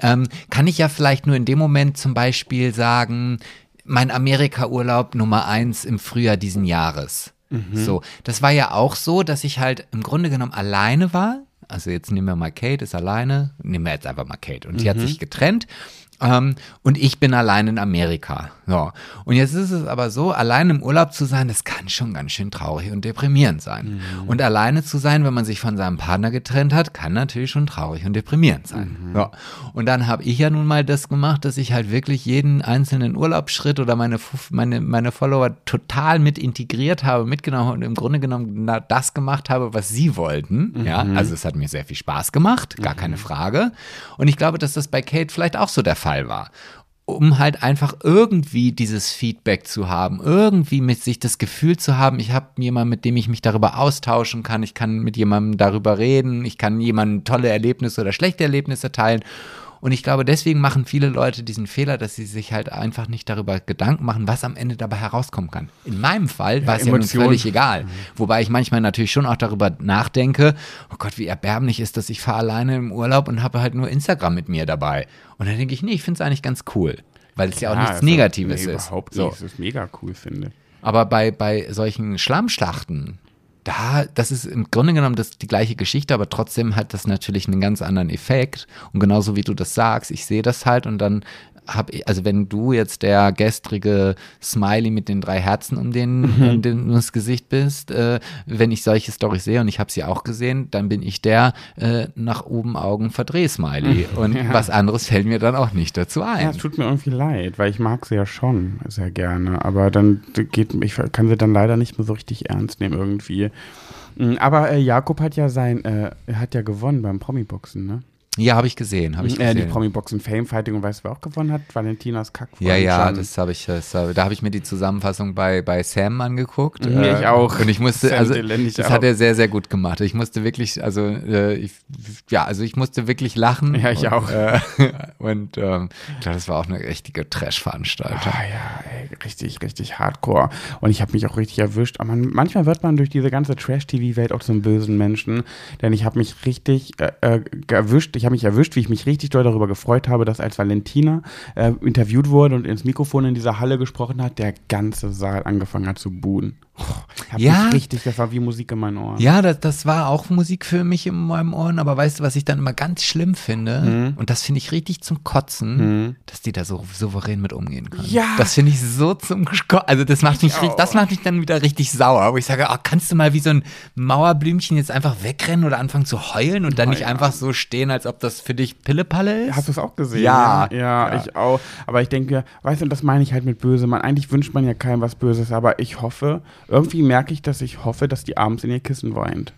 ähm, kann ich ja vielleicht nur in dem Moment zum Beispiel sagen, mein Amerika-Urlaub Nummer eins im Frühjahr diesen Jahres. So, das war ja auch so, dass ich halt im Grunde genommen alleine war. Also jetzt nehmen wir mal Kate, ist alleine. Nehmen wir jetzt einfach mal Kate. Und die hat sich getrennt. Ähm, und ich bin allein in Amerika. So. Und jetzt ist es aber so, allein im Urlaub zu sein, das kann schon ganz schön traurig und deprimierend sein. Mhm. Und alleine zu sein, wenn man sich von seinem Partner getrennt hat, kann natürlich schon traurig und deprimierend sein. Mhm. So. Und dann habe ich ja nun mal das gemacht, dass ich halt wirklich jeden einzelnen Urlaubsschritt oder meine, meine, meine Follower total mit integriert habe, mitgenommen und im Grunde genommen das gemacht habe, was sie wollten. Mhm. Ja, also es hat mir sehr viel Spaß gemacht, gar keine mhm. Frage. Und ich glaube, dass das bei Kate vielleicht auch so der Fall Fall war. Um halt einfach irgendwie dieses Feedback zu haben, irgendwie mit sich das Gefühl zu haben, ich habe jemanden, mit dem ich mich darüber austauschen kann, ich kann mit jemandem darüber reden, ich kann jemandem tolle Erlebnisse oder schlechte Erlebnisse teilen und ich glaube, deswegen machen viele Leute diesen Fehler, dass sie sich halt einfach nicht darüber Gedanken machen, was am Ende dabei herauskommen kann. In meinem Fall ja, war es ja nun völlig egal. Mhm. Wobei ich manchmal natürlich schon auch darüber nachdenke, oh Gott, wie erbärmlich ist das, ich fahre alleine im Urlaub und habe halt nur Instagram mit mir dabei. Und dann denke ich, nee, ich finde es eigentlich ganz cool. Weil es ja, ja auch nichts also, Negatives nee, ist. Überhaupt so. nicht, das ist mega cool, finde. Aber bei, bei solchen Schlammschlachten, da, das ist im Grunde genommen das, die gleiche Geschichte, aber trotzdem hat das natürlich einen ganz anderen Effekt. Und genauso wie du das sagst, ich sehe das halt und dann habe ich, also wenn du jetzt der gestrige Smiley mit den drei Herzen um den, mhm. um den ums Gesicht bist, äh, wenn ich solche Storys sehe und ich habe sie auch gesehen, dann bin ich der äh, nach oben Augen Verdreh-Smiley. Mhm. Und ja. was anderes fällt mir dann auch nicht dazu ein. Ja, es tut mir irgendwie leid, weil ich mag sie ja schon sehr gerne, aber dann geht, ich kann sie dann leider nicht mehr so richtig ernst nehmen irgendwie. Mhm, aber äh, Jakob hat ja sein, äh, hat ja gewonnen beim Promi-Boxen, ne? Ja, habe ich gesehen. Hab ich gesehen. Äh, die Promi-Boxen Fame Fighting und weißt du, wer auch gewonnen hat? Valentinas Kack. Ja, ja, das habe ich, das hab, da habe ich mir die Zusammenfassung bei, bei Sam angeguckt. Mhm, äh, ich auch. Und ich musste, Sam also Dillon, ich das auch. hat er sehr, sehr gut gemacht. Ich musste wirklich, also äh, ich, ja, also ich musste wirklich lachen. Ja, ich und, auch. Äh, und ähm, das war auch eine richtige Trash-Veranstaltung. Ah ja, ey, richtig, richtig hardcore. Und ich habe mich auch richtig erwischt. Aber man, manchmal wird man durch diese ganze Trash-TV-Welt auch zum bösen Menschen. Denn ich habe mich richtig äh, äh erwischt. Ich habe mich erwischt, wie ich mich mich richtig doll darüber gefreut habe, dass als Valentina äh, interviewt wurde und ins Mikrofon in dieser Halle gesprochen hat, der ganze Saal angefangen hat zu buhen. Oh, ja, richtig, das war wie Musik in meinen Ohren. Ja, das, das war auch Musik für mich in meinen Ohren, aber weißt du, was ich dann immer ganz schlimm finde? Mhm. Und das finde ich richtig zum Kotzen, mhm. dass die da so souverän mit umgehen können. Ja. Das finde ich so zum Also das macht mich richtig, das macht mich dann wieder richtig sauer, wo ich sage, oh, kannst du mal wie so ein Mauerblümchen jetzt einfach wegrennen oder anfangen zu heulen und dann oh, nicht ja. einfach so stehen, als ob das für dich Pillepalle ist? Hast du es auch gesehen? Ja. ja. Ja, ich auch. Aber ich denke, weißt du, das meine ich halt mit böse. Man, eigentlich wünscht man ja keinem was Böses, aber ich hoffe, irgendwie merke ich, dass ich hoffe, dass die abends in ihr Kissen weint.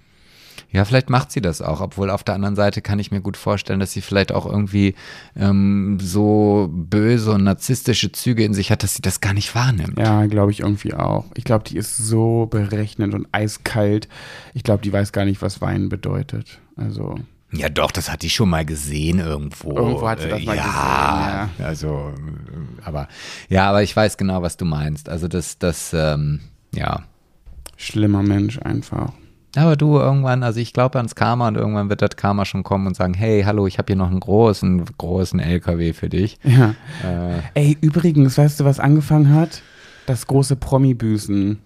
Ja, vielleicht macht sie das auch, obwohl auf der anderen Seite kann ich mir gut vorstellen, dass sie vielleicht auch irgendwie ähm, so böse und narzisstische Züge in sich hat, dass sie das gar nicht wahrnimmt. Ja, glaube ich irgendwie auch. Ich glaube, die ist so berechnend und eiskalt. Ich glaube, die weiß gar nicht, was Weinen bedeutet. Also. Ja, doch, das hat die schon mal gesehen irgendwo. Irgendwo hat sie das mal ja, gesehen, ja. Also, aber, ja, aber ich weiß genau, was du meinst. Also, das, das, ähm, ja. Schlimmer Mensch einfach. Aber du irgendwann, also ich glaube ans Karma und irgendwann wird das Karma schon kommen und sagen, hey, hallo, ich habe hier noch einen großen, großen LKW für dich. Ja. Äh, Ey, übrigens, weißt du, was angefangen hat? Das große Promi-Büßen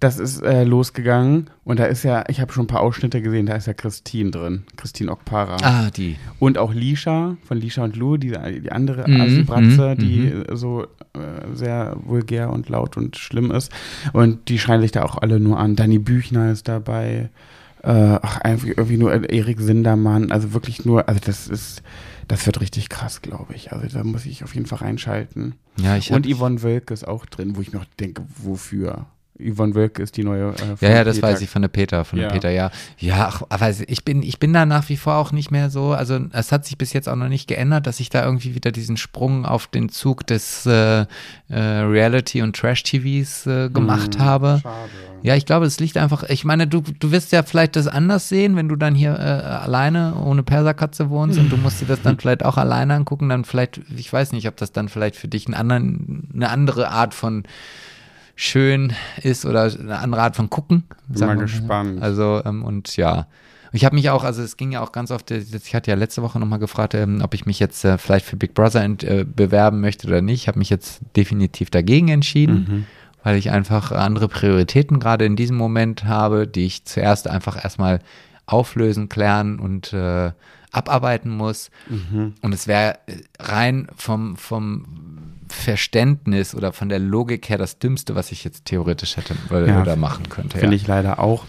das ist äh, losgegangen und da ist ja, ich habe schon ein paar Ausschnitte gesehen, da ist ja Christine drin, Christine Okpara. Ah, die. Und auch Lisha, von Lisha und Lou, die, die andere mhm, Asi-Bratze, mhm, die mhm. so äh, sehr vulgär und laut und schlimm ist. Und die schreien sich da auch alle nur an. Danny Büchner ist dabei. Äh, ach, einfach irgendwie nur Erik Sindermann. Also wirklich nur, also das ist, das wird richtig krass, glaube ich. Also da muss ich auf jeden Fall reinschalten. Ja, ich Und Yvonne Wölke ist auch drin, wo ich noch denke, wofür? Yvonne Wölke ist die neue. Äh, ja, ja, das Peter. weiß ich von der Peter, von ja. der Peter, ja. Ja, ach, aber ich bin, ich bin da nach wie vor auch nicht mehr so. Also es hat sich bis jetzt auch noch nicht geändert, dass ich da irgendwie wieder diesen Sprung auf den Zug des äh, äh, Reality- und Trash-TVs äh, gemacht hm, habe. Schade. Ja, ich glaube, es liegt einfach. Ich meine, du, du wirst ja vielleicht das anders sehen, wenn du dann hier äh, alleine ohne Perserkatze wohnst und du musst dir das dann vielleicht auch alleine angucken. Dann vielleicht, ich weiß nicht, ob das dann vielleicht für dich einen anderen, eine andere Art von schön ist oder eine andere Art von gucken. Bin mal gespannt. Also, ähm, und ja. Ich habe mich auch, also es ging ja auch ganz oft, ich hatte ja letzte Woche nochmal gefragt, ähm, ob ich mich jetzt äh, vielleicht für Big Brother ent, äh, bewerben möchte oder nicht. Ich habe mich jetzt definitiv dagegen entschieden, mhm. weil ich einfach andere Prioritäten gerade in diesem Moment habe, die ich zuerst einfach erstmal auflösen, klären und äh, abarbeiten muss. Und es wäre äh, rein vom, vom Verständnis oder von der Logik her das Dümmste, was ich jetzt theoretisch hätte oder, Ja, oder machen könnte. Finde ja. ich leider auch.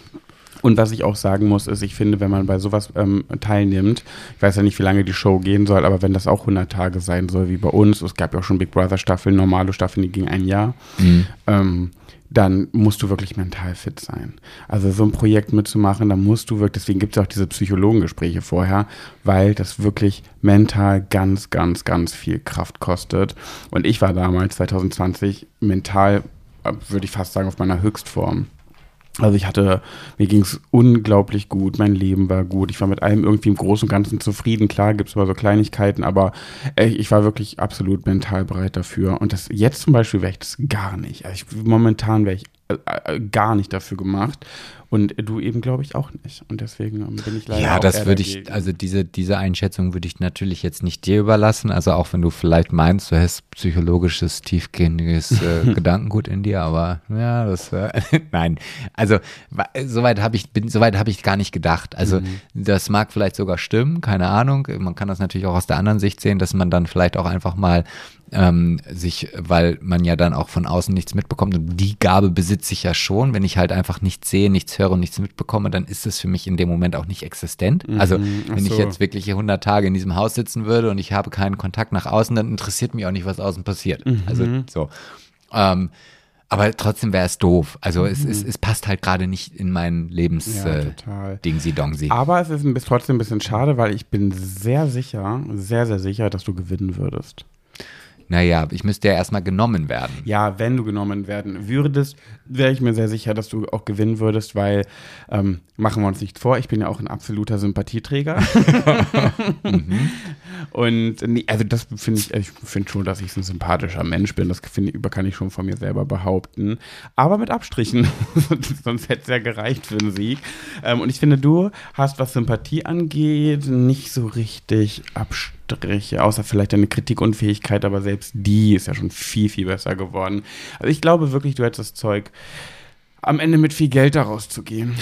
Und was ich auch sagen muss, ist, ich finde, wenn man bei sowas ähm, teilnimmt, ich weiß ja nicht, wie lange die Show gehen soll, aber wenn das auch 100 Tage sein soll, wie bei uns, es gab ja auch schon Big Brother Staffeln, normale Staffeln, die gingen ein Jahr, Mhm. ähm, dann musst du wirklich mental fit sein. Also so ein Projekt mitzumachen, da musst du wirklich, deswegen gibt es auch diese Psychologengespräche vorher, weil das wirklich mental ganz, ganz, ganz viel Kraft kostet. Und ich war damals, 2020, mental, äh, würde ich fast sagen, auf meiner Höchstform. Also ich hatte, mir ging es unglaublich gut, mein Leben war gut, ich war mit allem irgendwie im Großen und Ganzen zufrieden. Klar gibt es immer so Kleinigkeiten, aber ich war wirklich absolut mental bereit dafür. Und das jetzt zum Beispiel wäre ich das gar nicht. Also ich, momentan wäre ich äh, äh, gar nicht dafür gemacht. Und du eben, glaube ich, auch nicht. Und deswegen ähm, bin ich leider Ja, das würde ich, also diese, diese Einschätzung würde ich natürlich jetzt nicht dir überlassen. Also auch wenn du vielleicht meinst, du hast psychologisches, tiefgehendes äh, Gedankengut in dir, aber ja, das äh, nein. Also soweit habe ich, bin, soweit habe ich gar nicht gedacht. Also das mag vielleicht sogar stimmen, keine Ahnung. Man kann das natürlich auch aus der anderen Sicht sehen, dass man dann vielleicht auch einfach mal ähm, sich, weil man ja dann auch von außen nichts mitbekommt und die Gabe besitze ich ja schon. Wenn ich halt einfach nichts sehe, nichts höre und nichts mitbekomme, dann ist es für mich in dem Moment auch nicht existent. Also Mhm, ach wenn ich so. jetzt wirklich hier 100 Tage in diesem Haus sitzen würde und ich habe keinen Kontakt nach außen, dann interessiert mich auch nicht, was außen passiert. Mhm. Also so. Ähm, aber trotzdem wäre es doof. Also es, es, Mhm. es passt halt gerade nicht in mein Lebens Ja, äh. Aber es ist ein bisschen, trotzdem ein bisschen schade, weil ich bin sehr sicher, sehr, sehr sicher, dass du gewinnen würdest. Naja, ich müsste ja erstmal genommen werden. Ja, wenn du genommen werden würdest, wäre ich mir sehr sicher, dass du auch gewinnen würdest, weil, ähm, machen wir uns nicht vor, ich bin ja auch ein absoluter Sympathieträger. Und nee, also das finde ich, ich finde schon, dass ich ein sympathischer Mensch bin. Das finde ich, kann ich schon von mir selber behaupten. Aber mit Abstrichen. Sonst hätte es ja gereicht für einen Sieg. Ähm, und ich finde, du hast, was Sympathie angeht, nicht so richtig Abstriche, außer vielleicht deine Kritikunfähigkeit, aber selbst die ist ja schon viel, viel besser geworden. Also ich glaube wirklich, du hättest das Zeug, am Ende mit viel Geld daraus zu gehen.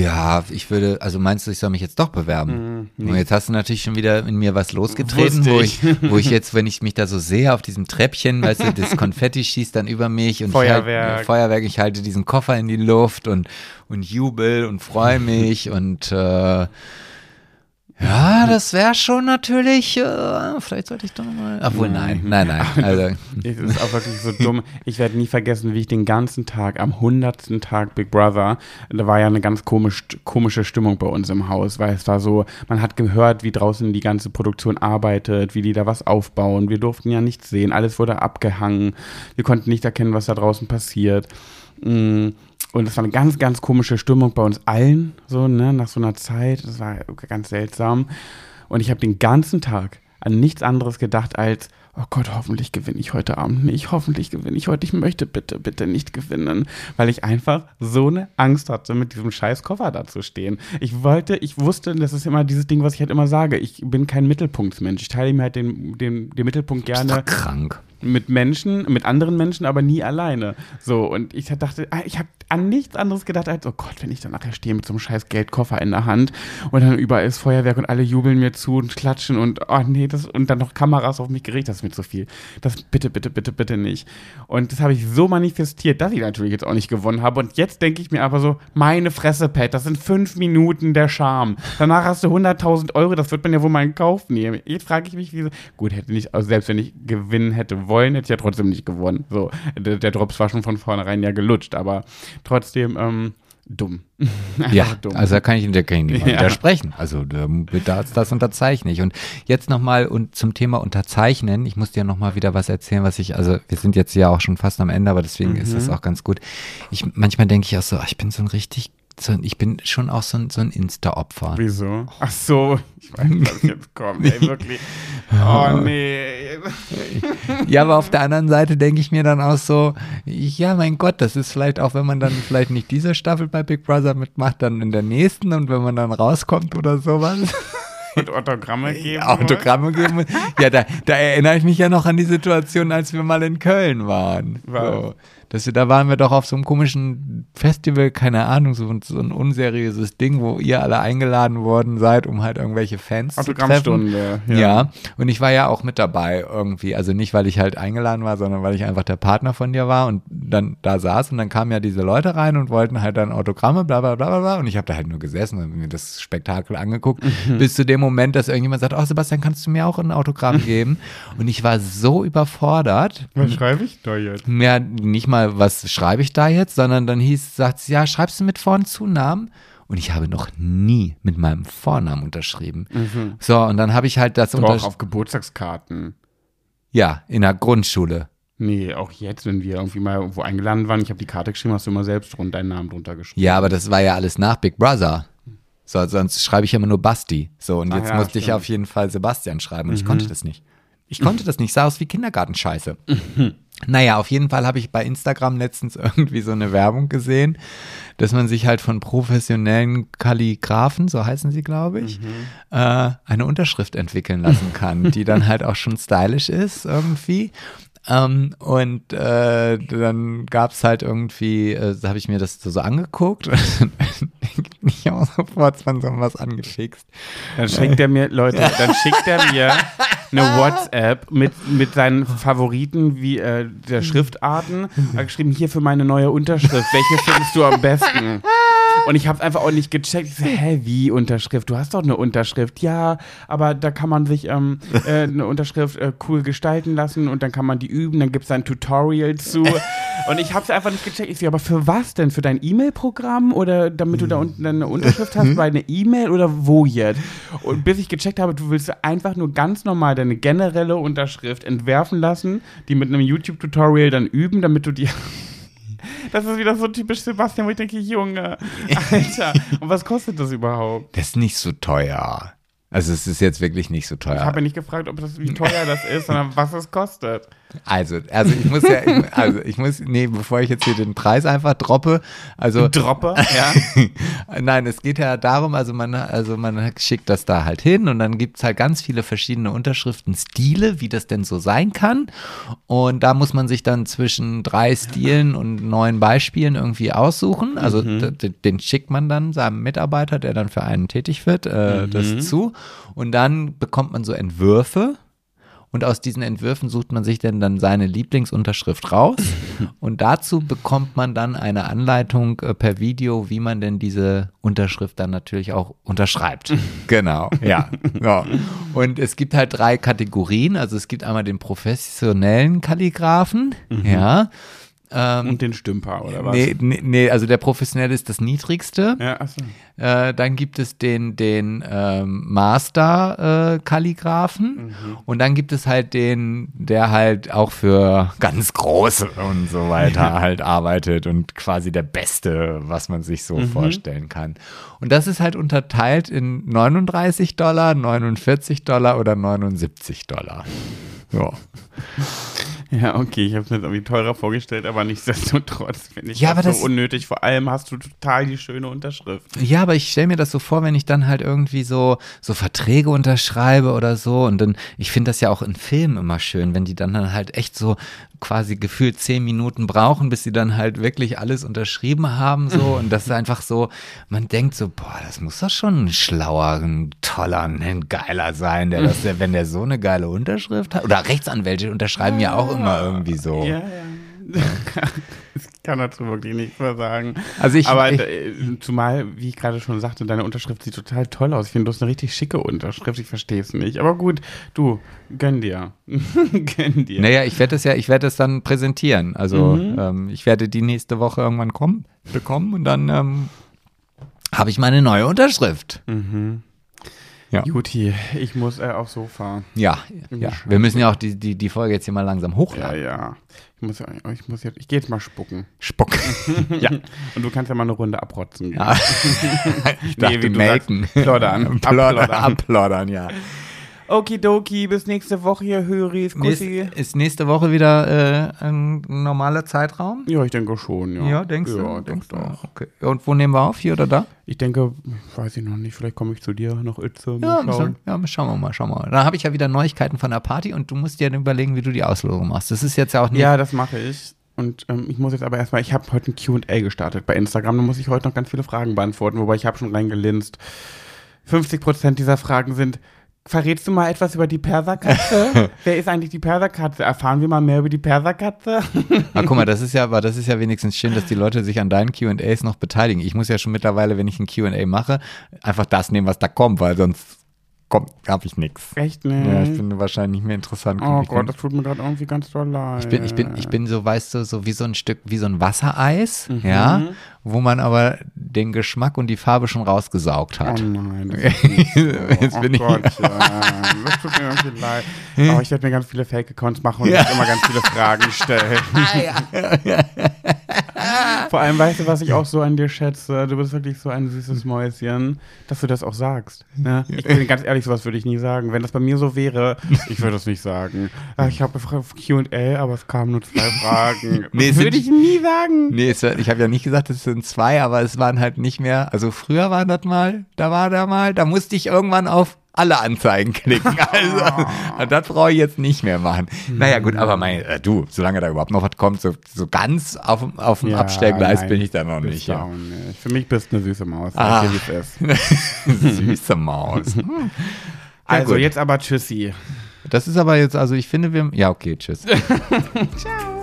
Ja, ich würde, also meinst du, ich soll mich jetzt doch bewerben? Und jetzt hast du natürlich schon wieder in mir was losgetreten, wo ich. wo ich jetzt, wenn ich mich da so sehe auf diesem Treppchen, weißt du, das Konfetti schießt dann über mich und Feuerwerk. Ich halt, Feuerwerk, ich halte diesen Koffer in die Luft und, und jubel und freue mich und äh, ja, das wäre schon natürlich, äh, vielleicht sollte ich doch nochmal, obwohl nein, nein, nein, also Es ist auch wirklich so dumm. Ich werde nie vergessen, wie ich den ganzen Tag, am hundertsten Tag Big Brother, da war ja eine ganz komisch, komische Stimmung bei uns im Haus, weil es war so, man hat gehört, wie draußen die ganze Produktion arbeitet, wie die da was aufbauen. Wir durften ja nichts sehen, alles wurde abgehangen. Wir konnten nicht erkennen, was da draußen passiert. Mm, Und es war eine ganz, ganz komische Stimmung bei uns allen, so, ne, nach so einer Zeit. Das war ganz seltsam. Und ich habe den ganzen Tag an nichts anderes gedacht als, oh Gott, hoffentlich gewinne ich heute Abend nicht, hoffentlich gewinne ich heute, ich möchte bitte, bitte nicht gewinnen, weil ich einfach so eine Angst hatte, mit diesem scheiß Koffer da zu stehen. Ich wollte, ich wusste, das ist immer dieses Ding, was ich halt immer sage, ich bin kein Mittelpunktsmensch. Ich teile mir halt den, den, den Mittelpunkt gerne krank. mit Menschen, mit anderen Menschen, aber nie alleine. So, und ich dachte, ah, ich habe an nichts anderes gedacht als, oh Gott, wenn ich dann nachher stehe mit so einem scheiß Geldkoffer in der Hand und dann überall ist Feuerwerk und alle jubeln mir zu und klatschen und, oh nee, das, und dann noch Kameras auf mich gerichtet, das ist mir zu viel. Das bitte, bitte, bitte, bitte nicht. Und das habe ich so manifestiert, dass ich natürlich jetzt auch nicht gewonnen habe. Und jetzt denke ich mir aber so, meine Fresse, Pat, das sind fünf Minuten der Charme. Danach hast du 100.000 Euro, das wird man ja wohl mal in Kauf nehmen. Jetzt frage ich mich, wie so, gut, hätte nicht, also selbst wenn ich gewinnen hätte wollen, hätte ich ja trotzdem nicht gewonnen. So, der, der Drops war schon von vornherein ja gelutscht, aber trotzdem, ähm, dumm. Ja, dumm. also da kann ich, da kann ich nicht mal Ja. widersprechen. Also ähm, das, das unterzeichne ich. Und jetzt nochmal und zum Thema Unterzeichnen. Ich muss dir nochmal wieder was erzählen, was ich, also wir sind jetzt ja auch schon fast am Ende, aber deswegen ist Mhm. das auch ganz gut. Ich, manchmal denke ich auch so, ach, ich bin so ein richtig, so, ich bin schon auch so ein, so ein Insta-Opfer. Wieso? Ach so, ich weiß, was jetzt kommt. Ey, wirklich. Oh nee. Ja, aber auf der anderen Seite denke ich mir dann auch so, ja, mein Gott, das ist vielleicht auch, wenn man dann vielleicht nicht diese Staffel bei Big Brother mitmacht, dann in der nächsten und wenn man dann rauskommt oder sowas. Und Autogramme geben. Autogramme geben. Ja, da, da erinnere ich mich ja noch an die Situation, als wir mal in Köln waren. Was? So. Das, da waren wir doch auf so einem komischen Festival, keine Ahnung, so, ein- so ein unseriöses Ding, wo ihr alle eingeladen worden seid, um halt irgendwelche Fans zu treffen. Autogrammstunde. Ja. und ich war ja auch mit dabei irgendwie. Also nicht, weil ich halt eingeladen war, sondern weil ich einfach der Partner von dir war und dann da saß und dann kamen ja diese Leute rein und wollten halt dann Autogramme, bla bla bla bla bla. Und ich habe da halt nur gesessen und mir das Spektakel angeguckt, bis zu dem Moment, dass irgendjemand sagt, oh Sebastian, kannst du mir auch ein Autogramm geben? Und ich war so überfordert. Was schreibe ich da jetzt? Mehr nicht mal, was schreibe ich da jetzt, sondern dann hieß, sagt sie, ja, schreibst du mit Vor- und Zunamen? Und ich habe noch nie mit meinem Vornamen unterschrieben. So, und dann habe ich halt das unterschrieben. auf Geburtstagskarten. Ja, in der Grundschule. Nee, auch jetzt, wenn wir irgendwie mal irgendwo eingeladen waren, ich habe die Karte geschrieben, hast du immer selbst drunter deinen Namen drunter geschrieben. Ja, aber das war ja alles nach Big Brother. So, sonst schreibe ich immer nur Basti. So, und Ah jetzt ja, musste ich stimmt. auf jeden Fall Sebastian schreiben und ich konnte das nicht. Ich konnte das nicht, sah aus wie Kindergartenscheiße. Naja, auf jeden Fall habe ich bei Instagram letztens irgendwie so eine Werbung gesehen, dass man sich halt von professionellen Kalligraphen, so heißen sie, glaube ich, äh, eine Unterschrift entwickeln lassen kann, die dann halt auch schon stylisch ist irgendwie. Ähm, und äh, dann gab es halt irgendwie, äh, habe ich mir das so, so angeguckt und ich habe sofort von sowas angefixt. Dann schickt er mir, Leute, dann schickt er mir eine WhatsApp mit, mit seinen Favoriten wie äh, der Schriftarten. Er hat geschrieben, hier für meine neue Unterschrift. Welche findest du am besten? Und ich habe es einfach auch nicht gecheckt. Ich so, hä, wie Unterschrift? Du hast doch eine Unterschrift. Ja, aber da kann man sich ähm, äh, eine Unterschrift äh, cool gestalten lassen und dann kann man die üben. Dann gibt es ein Tutorial zu. Und ich habe es einfach nicht gecheckt. Ich so, aber für was denn? Für dein E-Mail-Programm oder damit du da unten dann eine Unterschrift hast bei einer E-Mail oder wo jetzt? Und bis ich gecheckt habe, du willst einfach nur ganz normal deine generelle Unterschrift entwerfen lassen, die mit einem YouTube-Tutorial dann üben, damit du die Das ist wieder so typisch Sebastian, wo ich denke, Junge, Alter, und was kostet das überhaupt? Das ist nicht so teuer. Also es ist jetzt wirklich nicht so Ich teuer. habe ja nicht gefragt, ob das, wie teuer das ist, sondern was es kostet. Also, also ich muss ja, also ich muss, nee, bevor ich jetzt hier den Preis einfach droppe, also Droppe, ja. Nein, es geht ja darum, also man, also man schickt das da halt hin und dann gibt es halt ganz viele verschiedene Unterschriftenstile, wie das denn so sein kann. Und da muss man sich dann zwischen drei Stilen und neun Beispielen irgendwie aussuchen. Also d- den schickt man dann seinem Mitarbeiter, der dann für einen tätig wird, äh, das zu. Und dann bekommt man so Entwürfe. Und aus diesen Entwürfen sucht man sich denn dann seine Lieblingsunterschrift raus. Und dazu bekommt man dann eine Anleitung äh, per Video, wie man denn diese Unterschrift dann natürlich auch unterschreibt. genau, ja. ja. Und es gibt halt drei Kategorien. Also es gibt einmal den professionellen Kalligraphen, ja. Ähm, Und den Stümper, oder was? nee, nee, nee, also der professionelle ist das niedrigste. Ja, achso. Äh, dann gibt es den, den ähm, Master-Kalligraphen und dann gibt es halt den, der halt auch für ganz große und so weiter halt arbeitet und quasi der Beste, was man sich so vorstellen kann. Und das ist halt unterteilt in 39 Dollar, 49 Dollar oder 79 Dollar. Ja. Ja, okay, ich habe es mir jetzt irgendwie teurer vorgestellt, aber nichtsdestotrotz finde ich Ja, das, aber so das- unnötig. Vor allem hast du total die schöne Unterschrift. Ja, aber ich stelle mir das so vor, wenn ich dann halt irgendwie so, so Verträge unterschreibe oder so. Und dann, ich finde das ja auch in Filmen immer schön, wenn die dann, dann halt echt so quasi gefühlt zehn Minuten brauchen, bis sie dann halt wirklich alles unterschrieben haben. So. Und das ist einfach so, man denkt so, boah, das muss doch schon ein schlauer, ein toller, ein geiler sein, der das, der, wenn der so eine geile Unterschrift hat. Oder Rechtsanwälte unterschreiben ja auch immer irgendwie so. Ja, ja. ich kann dazu wirklich nichts mehr sagen. Also ich- Aber ich- äh, zumal, wie ich gerade schon sagte, deine Unterschrift sieht total toll aus. Ich finde, du hast eine richtig schicke Unterschrift. Ich verstehe es nicht. Aber gut, du, gönn dir. gönn dir. Naja, ich werde es ja, ich werde es dann präsentieren. Also ähm, ich werde die nächste Woche irgendwann kommen, bekommen und dann ähm, habe ich meine neue Unterschrift. Ja. Juti, ich muss äh, aufs Sofa. Ja, ja. Wir müssen ja auch die, die, die Folge jetzt hier mal langsam Ja, hochladen. ja. Ich muss, ja- ich muss jetzt, ich gehe jetzt mal spucken. Spuck. ja. Und du kannst ja mal eine Runde abrotzen. ja. ich dachte, wie du melken. sagst, ploddern. Ploddern, abploddern, ja. Okidoki, bis nächste Woche, ihr Höris. Nächst, Kussi. ist nächste Woche wieder äh, ein normaler Zeitraum? Ja, ich denke schon, ja. Ja, denkst ja, du? Denkst doch, du? doch. Okay. Und wo nehmen wir auf? Hier oder da? Ich denke, weiß ich noch nicht, vielleicht komme ich zu dir nach Itze. Ja, Mal schauen. ja, schauen wir mal, schauen wir mal. Dann habe ich ja wieder Neuigkeiten von der Party und du musst dir dann überlegen, wie du die Auslosung machst. Das ist jetzt ja auch nicht. Ja, das mache ich. Und ähm, ich muss jetzt aber erstmal, ich habe heute ein QA gestartet bei Instagram, da muss ich heute noch ganz viele Fragen beantworten, wobei ich habe schon reingelinst. 50% dieser Fragen sind, verrätst du mal etwas über die Perserkatze? Wer ist eigentlich die Perserkatze? Erfahren wir mal mehr über die Perserkatze? Ah, guck mal, das ist ja, aber das ist ja wenigstens schön, dass die Leute sich an deinen QAs noch beteiligen. Ich muss ja schon mittlerweile, wenn ich ein QA mache, einfach das nehmen, was da kommt, weil sonst kommt, habe ich nichts. Echt, ne? Ja, ich bin wahrscheinlich nicht mehr interessant. oh Gott, das tut mir gerade irgendwie ganz doll leid. ich bin, ich bin, ich bin so, weißt du, so wie so ein Stück, wie so ein Wassereis, Mhm. ja, wo man aber den Geschmack und die Farbe schon rausgesaugt Oh hat. nein, ist nicht so. Jetzt oh bin ich- Gott, ja. Das tut mir irgendwie leid. Aber ich werde mir ganz viele Fake-Accounts machen und Ja. immer ganz viele Fragen stellen. Vor allem, weißt du, was ich auch so an dir schätze? Du bist wirklich so ein süßes Mäuschen, dass du das auch sagst. Ne? Ich bin ganz ehrlich, sowas würde ich nie sagen. Wenn das bei mir so wäre, ich würde es nicht sagen. Ah, Ich habe QA, aber es kamen nur zwei Fragen. Nee, würde ich nie sagen. Nee, es, ich habe ja nicht gesagt, es sind zwei, aber es waren halt nicht mehr. Also früher war das mal, da war da mal, da musste ich irgendwann auf alle Anzeigen klicken. Also das brauche ich jetzt nicht mehr machen. Naja, gut, aber mein, äh, du, solange da überhaupt noch was kommt, so, so ganz auf, dem- auf dem Ja, Abstellgleis nein, bin ich da noch nicht. Ja. nicht. Für mich bist du eine süße Maus. Ah. Ist. Süße Maus. Hm. Also, jetzt aber Tschüssi. Das ist aber jetzt, also ich finde, wir. Ja, okay, tschüss. Ciao.